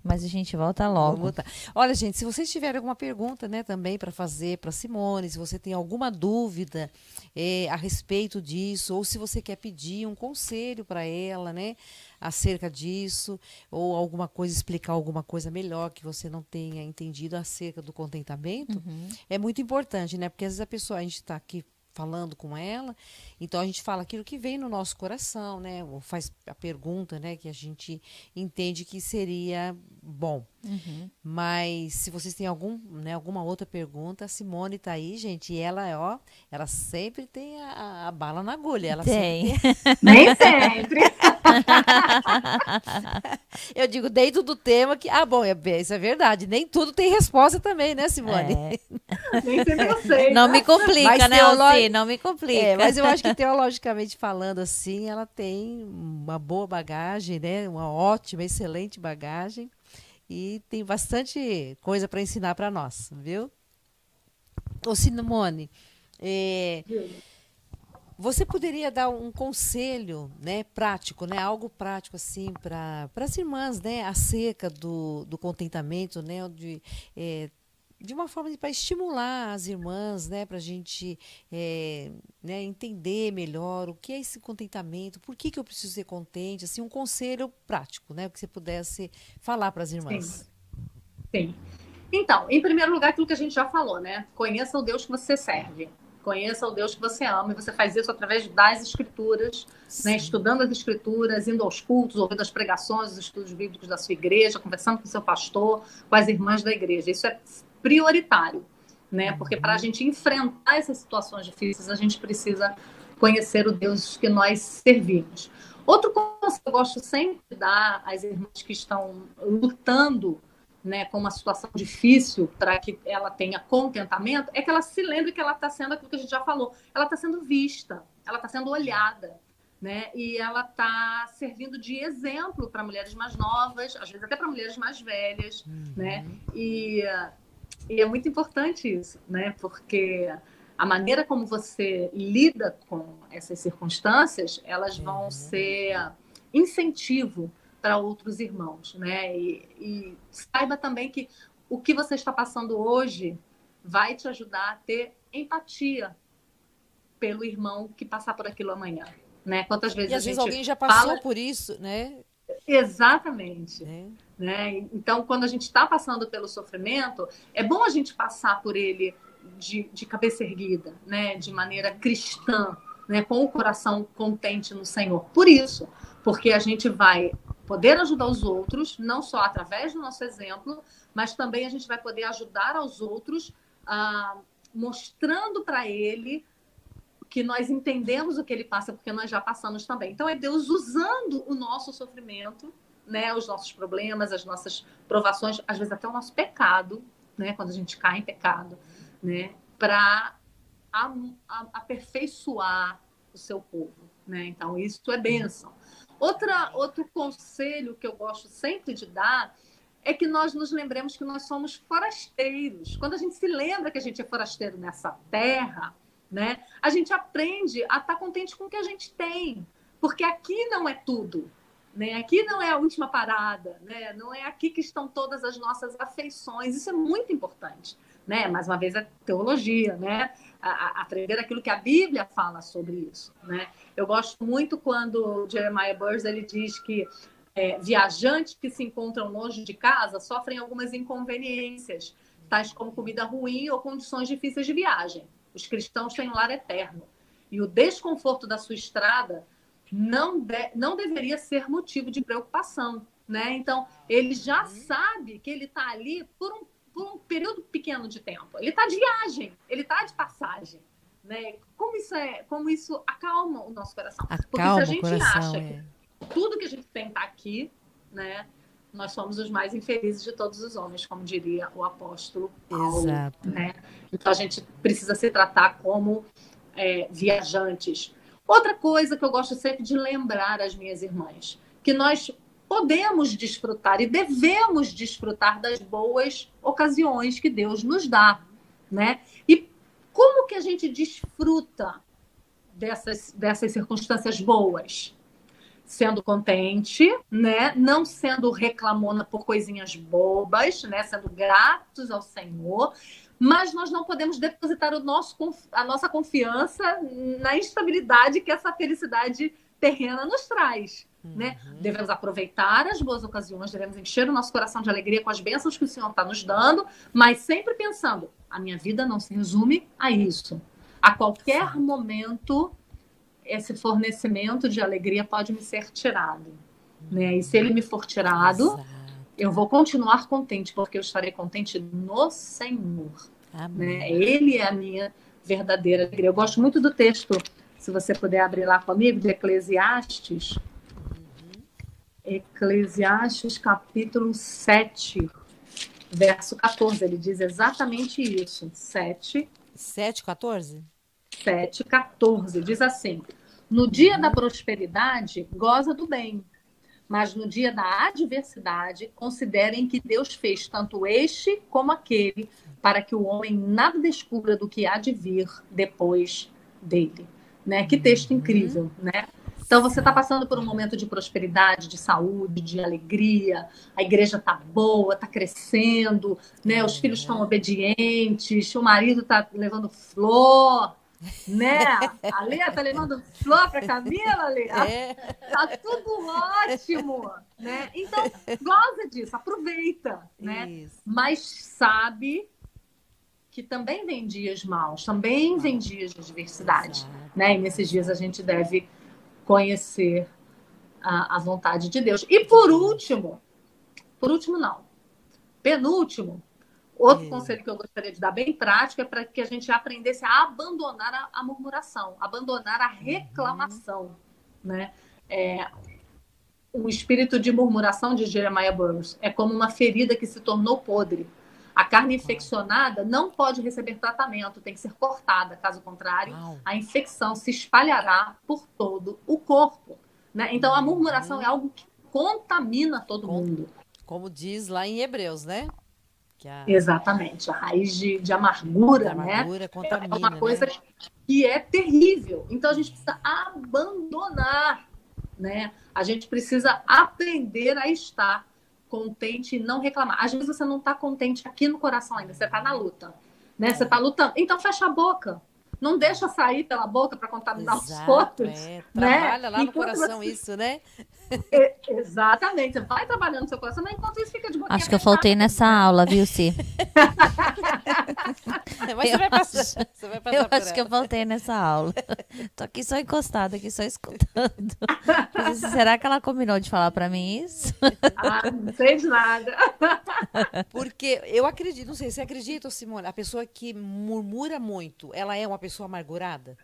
Mas a gente volta logo. Olha, gente, se vocês tiverem alguma pergunta, né, também para fazer para Simone, se você tem alguma dúvida é, a respeito disso, ou se você quer pedir um conselho para ela, né, acerca disso, ou alguma coisa, explicar alguma coisa melhor que você não tenha entendido acerca do contentamento, uhum. é muito importante, né? Porque às vezes a pessoa, a gente está aqui falando com ela. Então a gente fala aquilo que vem no nosso coração, né? Ou faz a pergunta, né? Que a gente entende que seria bom. Uhum. Mas se vocês têm algum, né, alguma outra pergunta, a Simone está aí, gente, e ela, ó, ela sempre tem a, a bala na agulha. Ela tem. Sempre... Nem sempre. eu digo dentro do tema que, ah, bom, é, isso é verdade. Nem tudo tem resposta também, né, Simone? É. Nem sempre eu sei. Não né? me complica, mas né, teolo... Não me complica. É, mas eu acho que teologicamente falando assim, ela tem uma boa bagagem, né? Uma ótima, excelente bagagem e tem bastante coisa para ensinar para nós, viu? Ô Simone, é, você poderia dar um conselho, né, prático, né, algo prático assim para as irmãs, né, acerca do, do contentamento, né, de é, de uma forma para estimular as irmãs, né, para a gente é, né, entender melhor o que é esse contentamento, por que, que eu preciso ser contente, assim, um conselho prático, né, que você pudesse falar para as irmãs. Sim. Sim. Então, em primeiro lugar, aquilo que a gente já falou, né? Conheça o Deus que você serve. Conheça o Deus que você ama. E você faz isso através das escrituras, né? estudando as escrituras, indo aos cultos, ouvindo as pregações, os estudos bíblicos da sua igreja, conversando com o seu pastor, com as irmãs da igreja. Isso é prioritário, né? Porque para a gente enfrentar essas situações difíceis, a gente precisa conhecer o Deus que nós servimos. Outro conselho que eu gosto sempre de dar às irmãs que estão lutando né, com uma situação difícil para que ela tenha contentamento, é que ela se lembre que ela está sendo aquilo que a gente já falou, ela está sendo vista, ela está sendo olhada, né, e ela está servindo de exemplo para mulheres mais novas, às vezes até para mulheres mais velhas, uhum. né, e e é muito importante isso, né? Porque a maneira como você lida com essas circunstâncias, elas vão uhum. ser incentivo para outros irmãos, né? E, e, saiba também que o que você está passando hoje vai te ajudar a ter empatia pelo irmão que passar por aquilo amanhã, né? Quantas vezes e às vezes alguém já passou fala... por isso, né? Exatamente. É. Né? Então, quando a gente está passando pelo sofrimento, é bom a gente passar por ele de, de cabeça erguida, né? de maneira cristã, né? com o coração contente no Senhor. Por isso, porque a gente vai poder ajudar os outros, não só através do nosso exemplo, mas também a gente vai poder ajudar aos outros, ah, mostrando para ele que nós entendemos o que ele passa, porque nós já passamos também. Então, é Deus usando o nosso sofrimento né, os nossos problemas, as nossas provações, às vezes até o nosso pecado, né, quando a gente cai em pecado, né, para aperfeiçoar o seu povo, né? Então isso é bênção. Outra, outro conselho que eu gosto sempre de dar é que nós nos lembremos que nós somos forasteiros. Quando a gente se lembra que a gente é forasteiro nessa terra, né? A gente aprende a estar contente com o que a gente tem, porque aqui não é tudo. Né? Aqui não é a última parada, né? não é aqui que estão todas as nossas afeições. Isso é muito importante. Né? Mais uma vez, a teologia, né? Aprender aquilo que a Bíblia fala sobre isso. Né? Eu gosto muito quando Jeremiah Burns ele diz que é, viajantes que se encontram longe de casa sofrem algumas inconveniências, tais como comida ruim ou condições difíceis de viagem. Os cristãos têm um lar eterno. E o desconforto da sua estrada não, de, não deveria ser motivo de preocupação. Né? Então, ele já uhum. sabe que ele está ali por um, por um período pequeno de tempo. Ele está de viagem, ele está de passagem. Né? Como, isso é, como isso acalma o nosso coração. Acalma Porque se a gente coração, acha é. que tudo que a gente tem está aqui, né? Nós somos os mais infelizes de todos os homens, como diria o apóstolo Paulo. Exato. Né? Então, a gente precisa se tratar como é, viajantes Outra coisa que eu gosto sempre de lembrar às minhas irmãs, que nós podemos desfrutar e devemos desfrutar das boas ocasiões que Deus nos dá, né? E como que a gente desfruta dessas, dessas circunstâncias boas? Sendo contente, né? Não sendo reclamona por coisinhas bobas, né? Sendo gratos ao Senhor, mas nós não podemos depositar o nosso, a nossa confiança na instabilidade que essa felicidade terrena nos traz. Né? Uhum. Devemos aproveitar as boas ocasiões, devemos encher o nosso coração de alegria com as bênçãos que o Senhor está nos dando, mas sempre pensando: a minha vida não se resume a isso. a qualquer momento esse fornecimento de alegria pode me ser tirado. Né? E se ele me for tirado, Exato. eu vou continuar contente, porque eu estarei contente no Senhor. Né? Ele é a minha verdadeira alegria. Eu gosto muito do texto, se você puder abrir lá comigo, de Eclesiastes. Uhum. Eclesiastes capítulo 7, verso 14. Ele diz exatamente isso. 7. 7, 14? 7, 14. Diz assim: No dia da prosperidade, goza do bem. Mas no dia da adversidade, considerem que Deus fez tanto este como aquele, para que o homem nada descubra do que há de vir depois dele. Né? Que texto uhum. incrível, né? Então você está passando por um momento de prosperidade, de saúde, de alegria. A igreja está boa, está crescendo, né? Os filhos estão obedientes, o marido está levando flor, né? A Lê tá levando flor para Camila, Lê. É. Tá tudo ótimo, né? Então, goza disso, aproveita, né? Isso. Mas sabe que também vem dias maus, também vem dias de diversidade, Exato. né? E nesses dias a gente deve conhecer a, a vontade de Deus. E por último, por último não, penúltimo, outro é. conselho que eu gostaria de dar bem prático é para que a gente aprendesse a abandonar a, a murmuração, abandonar a reclamação, uhum. né? É, o espírito de murmuração de Jeremiah Burroughs é como uma ferida que se tornou podre. A carne infeccionada não pode receber tratamento, tem que ser cortada. Caso contrário, a infecção se espalhará por todo o corpo. Né? Então, a murmuração é algo que contamina todo como, mundo. Como diz lá em Hebreus, né? A... Exatamente. A raiz de, de amargura, de amargura né? Contamina, é uma coisa né? que é terrível. Então, a gente precisa abandonar. Né? A gente precisa aprender a estar contente e não reclamar. Às vezes você não está contente aqui no coração ainda, você está na luta, né? Você está lutando. Então fecha a boca. Não deixa sair pela boca para contaminar Exato, os outros. É. Né? Trabalha lá no coração você... isso, né? É, exatamente. Você vai trabalhando no seu coração, mas enquanto isso fica de boca. Acho que eu faltei nessa aula, viu, Si? mas você vai passar. Você vai passar eu acho ela. que eu faltei nessa aula. Tô aqui só encostada, aqui só escutando. será que ela combinou de falar para mim isso? Ah, não sei de nada. Porque eu acredito, não sei, você acredita, Simone, a pessoa que murmura muito, ela é uma pessoa amargurada?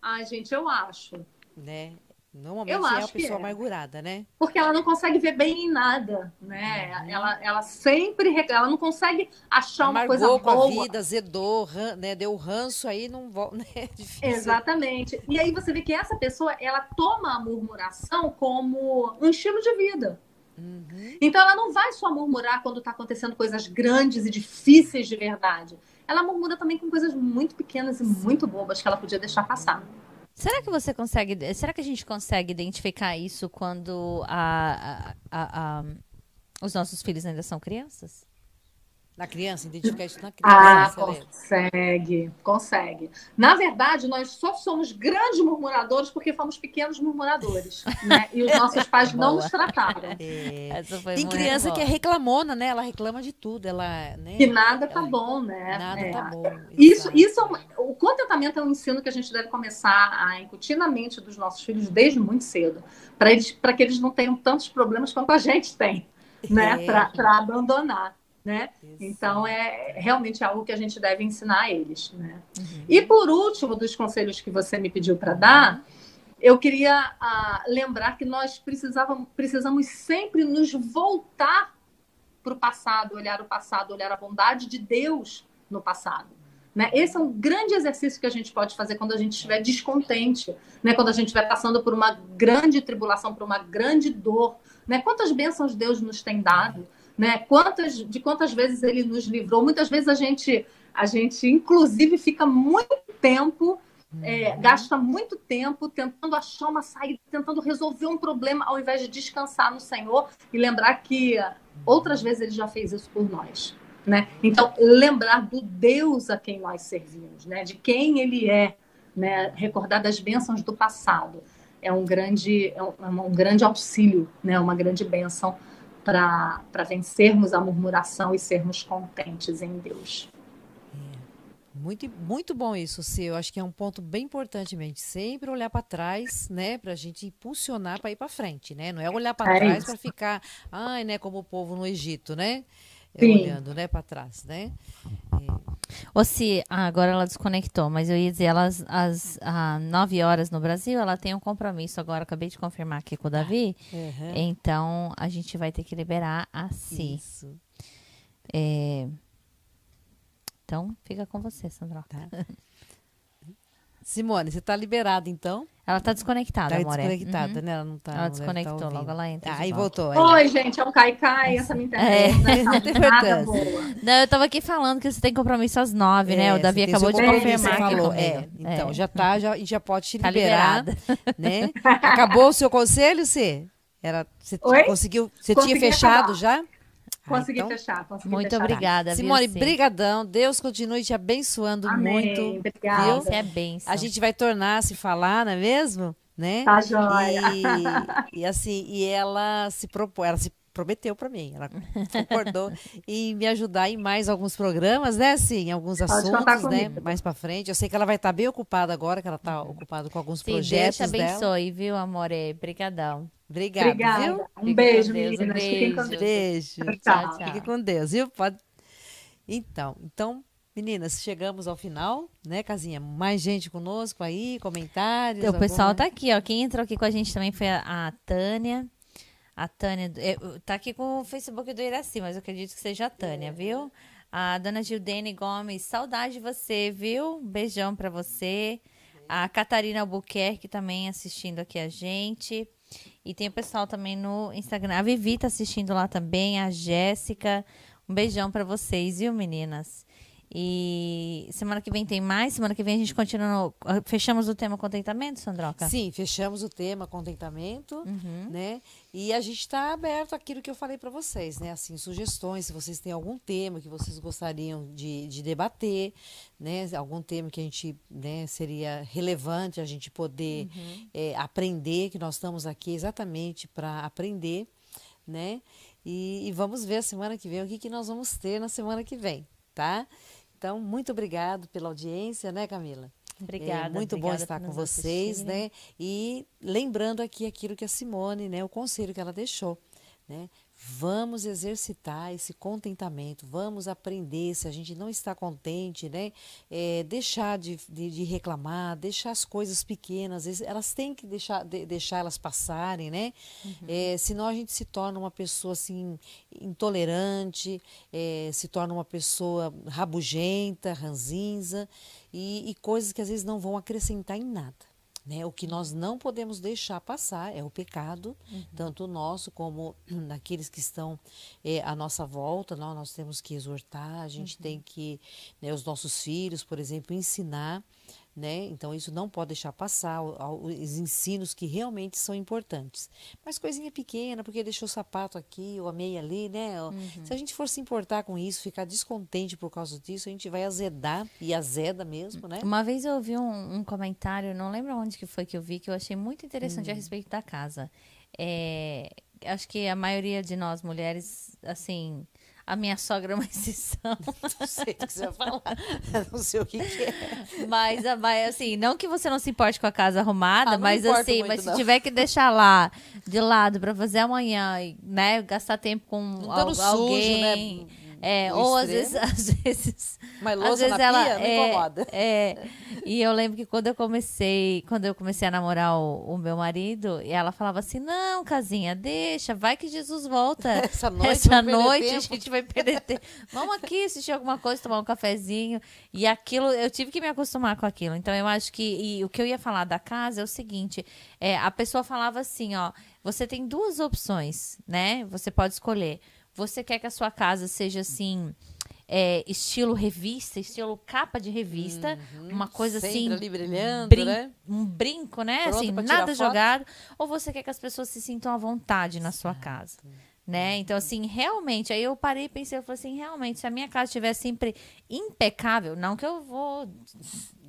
Ai, gente, eu acho. Né? Normalmente eu é a pessoa é. amargurada, né? Porque ela não consegue ver bem em nada, né? Uhum. Ela, ela sempre ela não consegue achar Amargou uma coisa boa. com a vida, zedou, né? deu ranço aí, não né? é difícil. Exatamente. E aí você vê que essa pessoa, ela toma a murmuração como um estilo de vida. Uhum. Então ela não vai só murmurar quando está acontecendo coisas grandes e difíceis de verdade. Ela murmura também com coisas muito pequenas e muito bobas que ela podia deixar passar. Será que você consegue. Será que a gente consegue identificar isso quando a, a, a, os nossos filhos ainda são crianças? Na criança, identificar isso na criança. Ah, consegue, consegue. Na verdade, nós só somos grandes murmuradores porque fomos pequenos murmuradores, né? E os nossos pais não nos trataram. É. Tem criança que é reclamona, né? Ela reclama de tudo, ela, né? Que nada tá ela... bom, né? Nada é. tá bom. Isso, isso, é o contentamento é um ensino que a gente deve começar a incutir na mente dos nossos filhos desde muito cedo, para eles, para que eles não tenham tantos problemas quanto a gente tem, né? É. Para abandonar né? Então é realmente algo que a gente deve ensinar a eles, né? Uhum. E por último, dos conselhos que você me pediu para dar, eu queria uh, lembrar que nós precisávamos, precisamos sempre nos voltar para o passado, olhar o passado, olhar a bondade de Deus no passado. Né? Esse é um grande exercício que a gente pode fazer quando a gente estiver descontente, né? quando a gente estiver passando por uma grande tribulação, por uma grande dor. Né? Quantas bênçãos Deus nos tem dado? Né? Quantas, de quantas vezes ele nos livrou? Muitas vezes a gente, a gente inclusive, fica muito tempo, é, uhum. gasta muito tempo tentando achar uma saída, tentando resolver um problema, ao invés de descansar no Senhor e lembrar que outras vezes ele já fez isso por nós. Né? Então, lembrar do Deus a quem nós servimos, né? de quem ele é, né? recordar das bênçãos do passado. É um grande, é um, é um grande auxílio, né? uma grande bênção para vencermos a murmuração e sermos contentes em Deus. É, Muito, muito bom isso, Cia. Eu acho que é um ponto bem importante, mente. Sempre olhar para trás, né, para a gente impulsionar para ir para frente, né? Não é olhar para É trás para ficar, ai, né, como o povo no Egito, né? É, olhando, né, para trás, né? Ou se ah, agora ela desconectou, mas eu ia dizer, elas às ah, 9 horas no Brasil, ela tem um compromisso agora, acabei de confirmar aqui com o Davi. Uhum. Então a gente vai ter que liberar a Si. Isso. É, Então fica com você, Sandra. Tá. Simone, você está liberada então? Ela tá desconectada, Tá amor. é. desconectada, Uhum. né? Ela não tá. Ela não tá desconectou, ouvindo. logo ela entra Ah, de aí voltou. aí. Oi, gente, é um cai-cai, essa minha internet. É, né? não tem Nada importância. boa. Não, eu tava aqui falando que você tem compromisso às 9, né? O É, Davi você tem acabou de confirmar aqui falou. É, então, É. já tá, já, e já pode te Tá liberar, né? Acabou o seu conselho, Cê? Era, você Oi? conseguiu, você Consegui tinha fechado acabar. já? Consegui Ah, então, fechar, consegui Muito fechar. obrigada, Simone, viu, brigadão. Deus continue te abençoando Amém, muito. obrigada. Isso é benção. A gente vai tornar a se falar, não é mesmo? Né? Tá joia. E, e assim, e ela se propôs, ela se prometeu para mim, ela concordou em me ajudar em mais alguns programas, né? Sim, em alguns Pode assuntos, né? comigo. Mais para frente. Eu sei que ela vai estar bem ocupada agora, que ela está ocupada com alguns Sim, Deus projetos te dela. abençoe, viu, amore? Brigadão. Obrigada, Obrigada. viu? Um beijo, Deus, um meninas. Fiquem com beijo. Deus. Beijo. Tchau, tchau. Fique com Deus, viu? Pode. Então, então, meninas, chegamos ao final, né, Casinha? Mais gente conosco aí, comentários. Então, o pessoal alguma- tá aqui, ó. Quem entrou aqui com a gente também foi a, a Tânia. A Tânia é, tá aqui com o Facebook do Iraci, mas eu acredito que seja a Tânia, viu? A dona Gildene Gomes, saudade de você, viu? Beijão pra você. A Catarina Albuquerque também assistindo aqui a gente. E tem o pessoal também no Instagram. A Vivi tá assistindo lá também, a Jéssica. Um beijão pra vocês, viu, meninas? E semana que vem tem mais. Semana que vem a gente continua. no- Fechamos o tema contentamento, Sandroca? Sim, fechamos o tema contentamento, Uhum. né? E a gente está aberto àquilo que eu falei para vocês, né? Assim, sugestões, se vocês têm algum tema que vocês gostariam de, de debater, né? Algum tema que a gente, né, seria relevante a gente poder eh, aprender, que nós estamos aqui exatamente para aprender, né? E, e vamos ver a semana que vem o que, que nós vamos ter na semana que vem, tá? Então, muito obrigado pela audiência, né, Camila? Obrigada. É muito bom obrigada estar por com vocês, assistirem. né? E lembrando aqui aquilo que a Simone, né? O conselho que ela deixou, né? Vamos exercitar esse contentamento, vamos aprender. Se a gente não está contente, né? É, deixar de, de, de reclamar, deixar as coisas pequenas, elas têm que deixar, de- deixar elas passarem, né? É, senão a gente se torna uma pessoa assim intolerante, é, se torna uma pessoa rabugenta, ranzinza e, e coisas que às vezes não vão acrescentar em nada. Né? O que nós não podemos deixar passar é o pecado, tanto o nosso como daqueles que estão eh, à nossa volta. Nós, nós temos que exortar, a gente tem que, né, os nossos filhos, por exemplo, ensinar. Né? Então, isso não pode deixar passar os ensinos que realmente são importantes. Mas coisinha pequena, porque deixou o sapato aqui ou a meia ali, né? Ó, Se a gente for se importar com isso, ficar descontente por causa disso, a gente vai azedar e azeda mesmo, né? Uma vez eu ouvi um, um comentário, não lembro onde que foi que eu vi, que eu achei muito interessante a respeito da casa. É, acho que a maioria de nós mulheres, assim, a minha sogra é uma exceção. Não sei o que você vai falar. Não sei o que, que é. Mas, a- mas, assim, não que você não se importe com a casa arrumada, Ah, mas assim, muito, mas se não. tiver que deixar lá de lado pra fazer amanhã, e, né, gastar tempo com Não al- sujo, alguém. né? É, ou às vezes, às vezes, Mas às louça vezes na ela pia não é, incomoda. é. E eu lembro que quando eu comecei, quando eu comecei a namorar o, o meu marido, e ela falava assim: "Não, casinha, deixa, vai que Jesus volta. Essa noite Essa noite a tempo." gente vai perder tempo. Vamos aqui assistir alguma coisa, tomar um cafezinho". E aquilo, eu tive que me acostumar com aquilo. Então eu acho que e o que eu ia falar da casa é o seguinte, é, a pessoa falava assim, ó, você tem duas opções, né? Você pode escolher. Você quer que a sua casa seja assim, é, estilo revista, estilo capa de revista, uma coisa Uhum. Assim, ali brilhando, brin- né? um brinco, né? Pronta assim, nada jogado. Ou você quer que as pessoas se sintam à vontade na sua casa. Né? Então, assim, realmente, aí eu parei e pensei, eu falei assim, realmente, se a minha casa estivesse sempre impecável, não que eu vou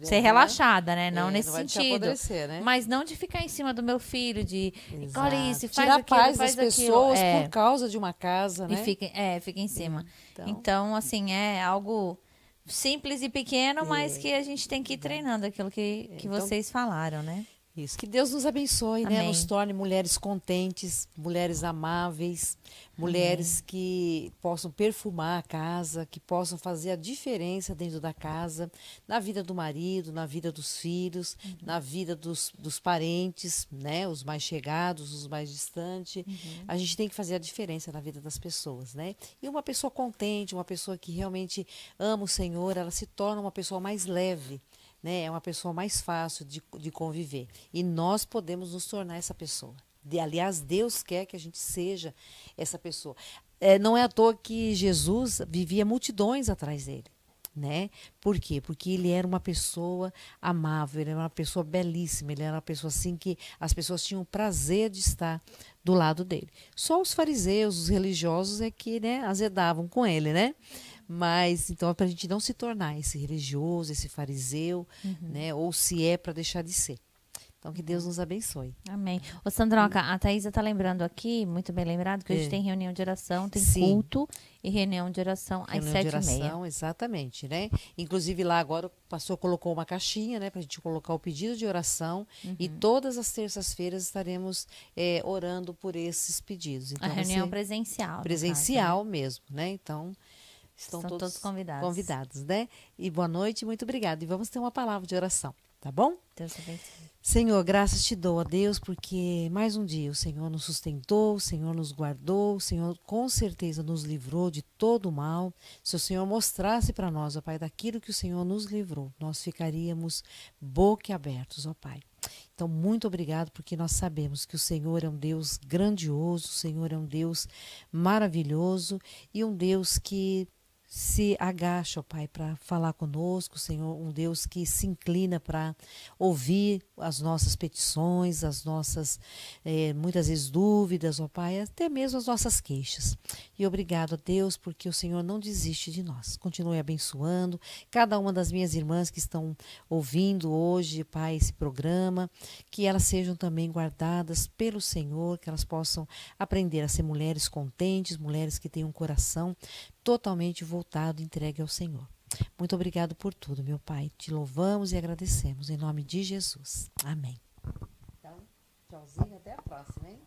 ser Uhum. relaxada, né? Não É, nesse não sentido. né? Mas não de ficar em cima do meu filho, de olha isso, faz Tirar aquilo, paz faz das aquilo. pessoas É. por causa de uma casa, E né? fica, é, fica em cima. Então- Então, assim, é algo simples e pequeno, mas que a gente tem que ir treinando aquilo que, que Então- vocês falaram, né? Isso, que Deus nos abençoe, né? Amém. Nos torne mulheres contentes, mulheres amáveis, mulheres que possam perfumar a casa, que possam fazer a diferença dentro da casa, na vida do marido, na vida dos filhos, na vida dos, dos parentes, né? Os mais chegados, os mais distantes. A gente tem que fazer a diferença na vida das pessoas, né? E uma pessoa contente, uma pessoa que realmente ama o Senhor, ela se torna uma pessoa mais leve né? É uma pessoa mais fácil de, de conviver. E nós podemos nos tornar essa pessoa. De, aliás, Deus quer que a gente seja essa pessoa. É, não é à toa que Jesus vivia multidões atrás dele. Né? Por quê? Porque ele era uma pessoa amável, ele era uma pessoa belíssima, ele era uma pessoa assim que as pessoas tinham prazer de estar do lado dele. Só os fariseus, os religiosos é que né, azedavam com ele, né? Mas então é para a gente não se tornar esse religioso, esse fariseu, né? Ou se é para deixar de ser. Então que Deus nos abençoe. Amém. Ô, Sandroca, a Thaisa tá lembrando aqui, muito bem lembrado, que hoje É. tem reunião de oração, tem Sim. culto e reunião de oração às Reunião sete de e meia. oração, exatamente, né? Inclusive lá agora o pastor colocou uma caixinha, né, para a gente colocar o pedido de oração e Uhum. todas as terças-feiras estaremos eh, orando por esses pedidos. A Então, vai reunião ser presencial. no presencial mesmo, né? Então estão, Estão todos convidados. convidados, né? E boa noite, muito obrigada. E vamos ter uma palavra de oração, tá bom? Deus abençoe. Senhor, graças te dou a Deus, porque mais um dia o Senhor nos sustentou, o Senhor nos guardou, o Senhor com certeza nos livrou de todo o mal. Se o Senhor mostrasse para nós, ó Pai, daquilo que o Senhor nos livrou, nós ficaríamos boquiabertos, ó Pai. Então, muito obrigado, porque nós sabemos que o Senhor é um Deus grandioso, o Senhor é um Deus maravilhoso e um Deus que se agacha, ó Pai, para falar conosco, Senhor, um Deus que se inclina para ouvir as nossas petições, as nossas, eh, muitas vezes, dúvidas, ó Pai, até mesmo as nossas queixas. E obrigado a Deus, porque o Senhor não desiste de nós. Continue abençoando cada uma das minhas irmãs que estão ouvindo hoje, Pai, esse programa, que elas sejam também guardadas pelo Senhor, que elas possam aprender a ser mulheres contentes, mulheres que tenham um coração totalmente voltado, entregue ao Senhor. Muito obrigado por tudo, meu Pai. Te louvamos e agradecemos em nome de Jesus. Amém. Então, tchauzinho, até a próxima, hein?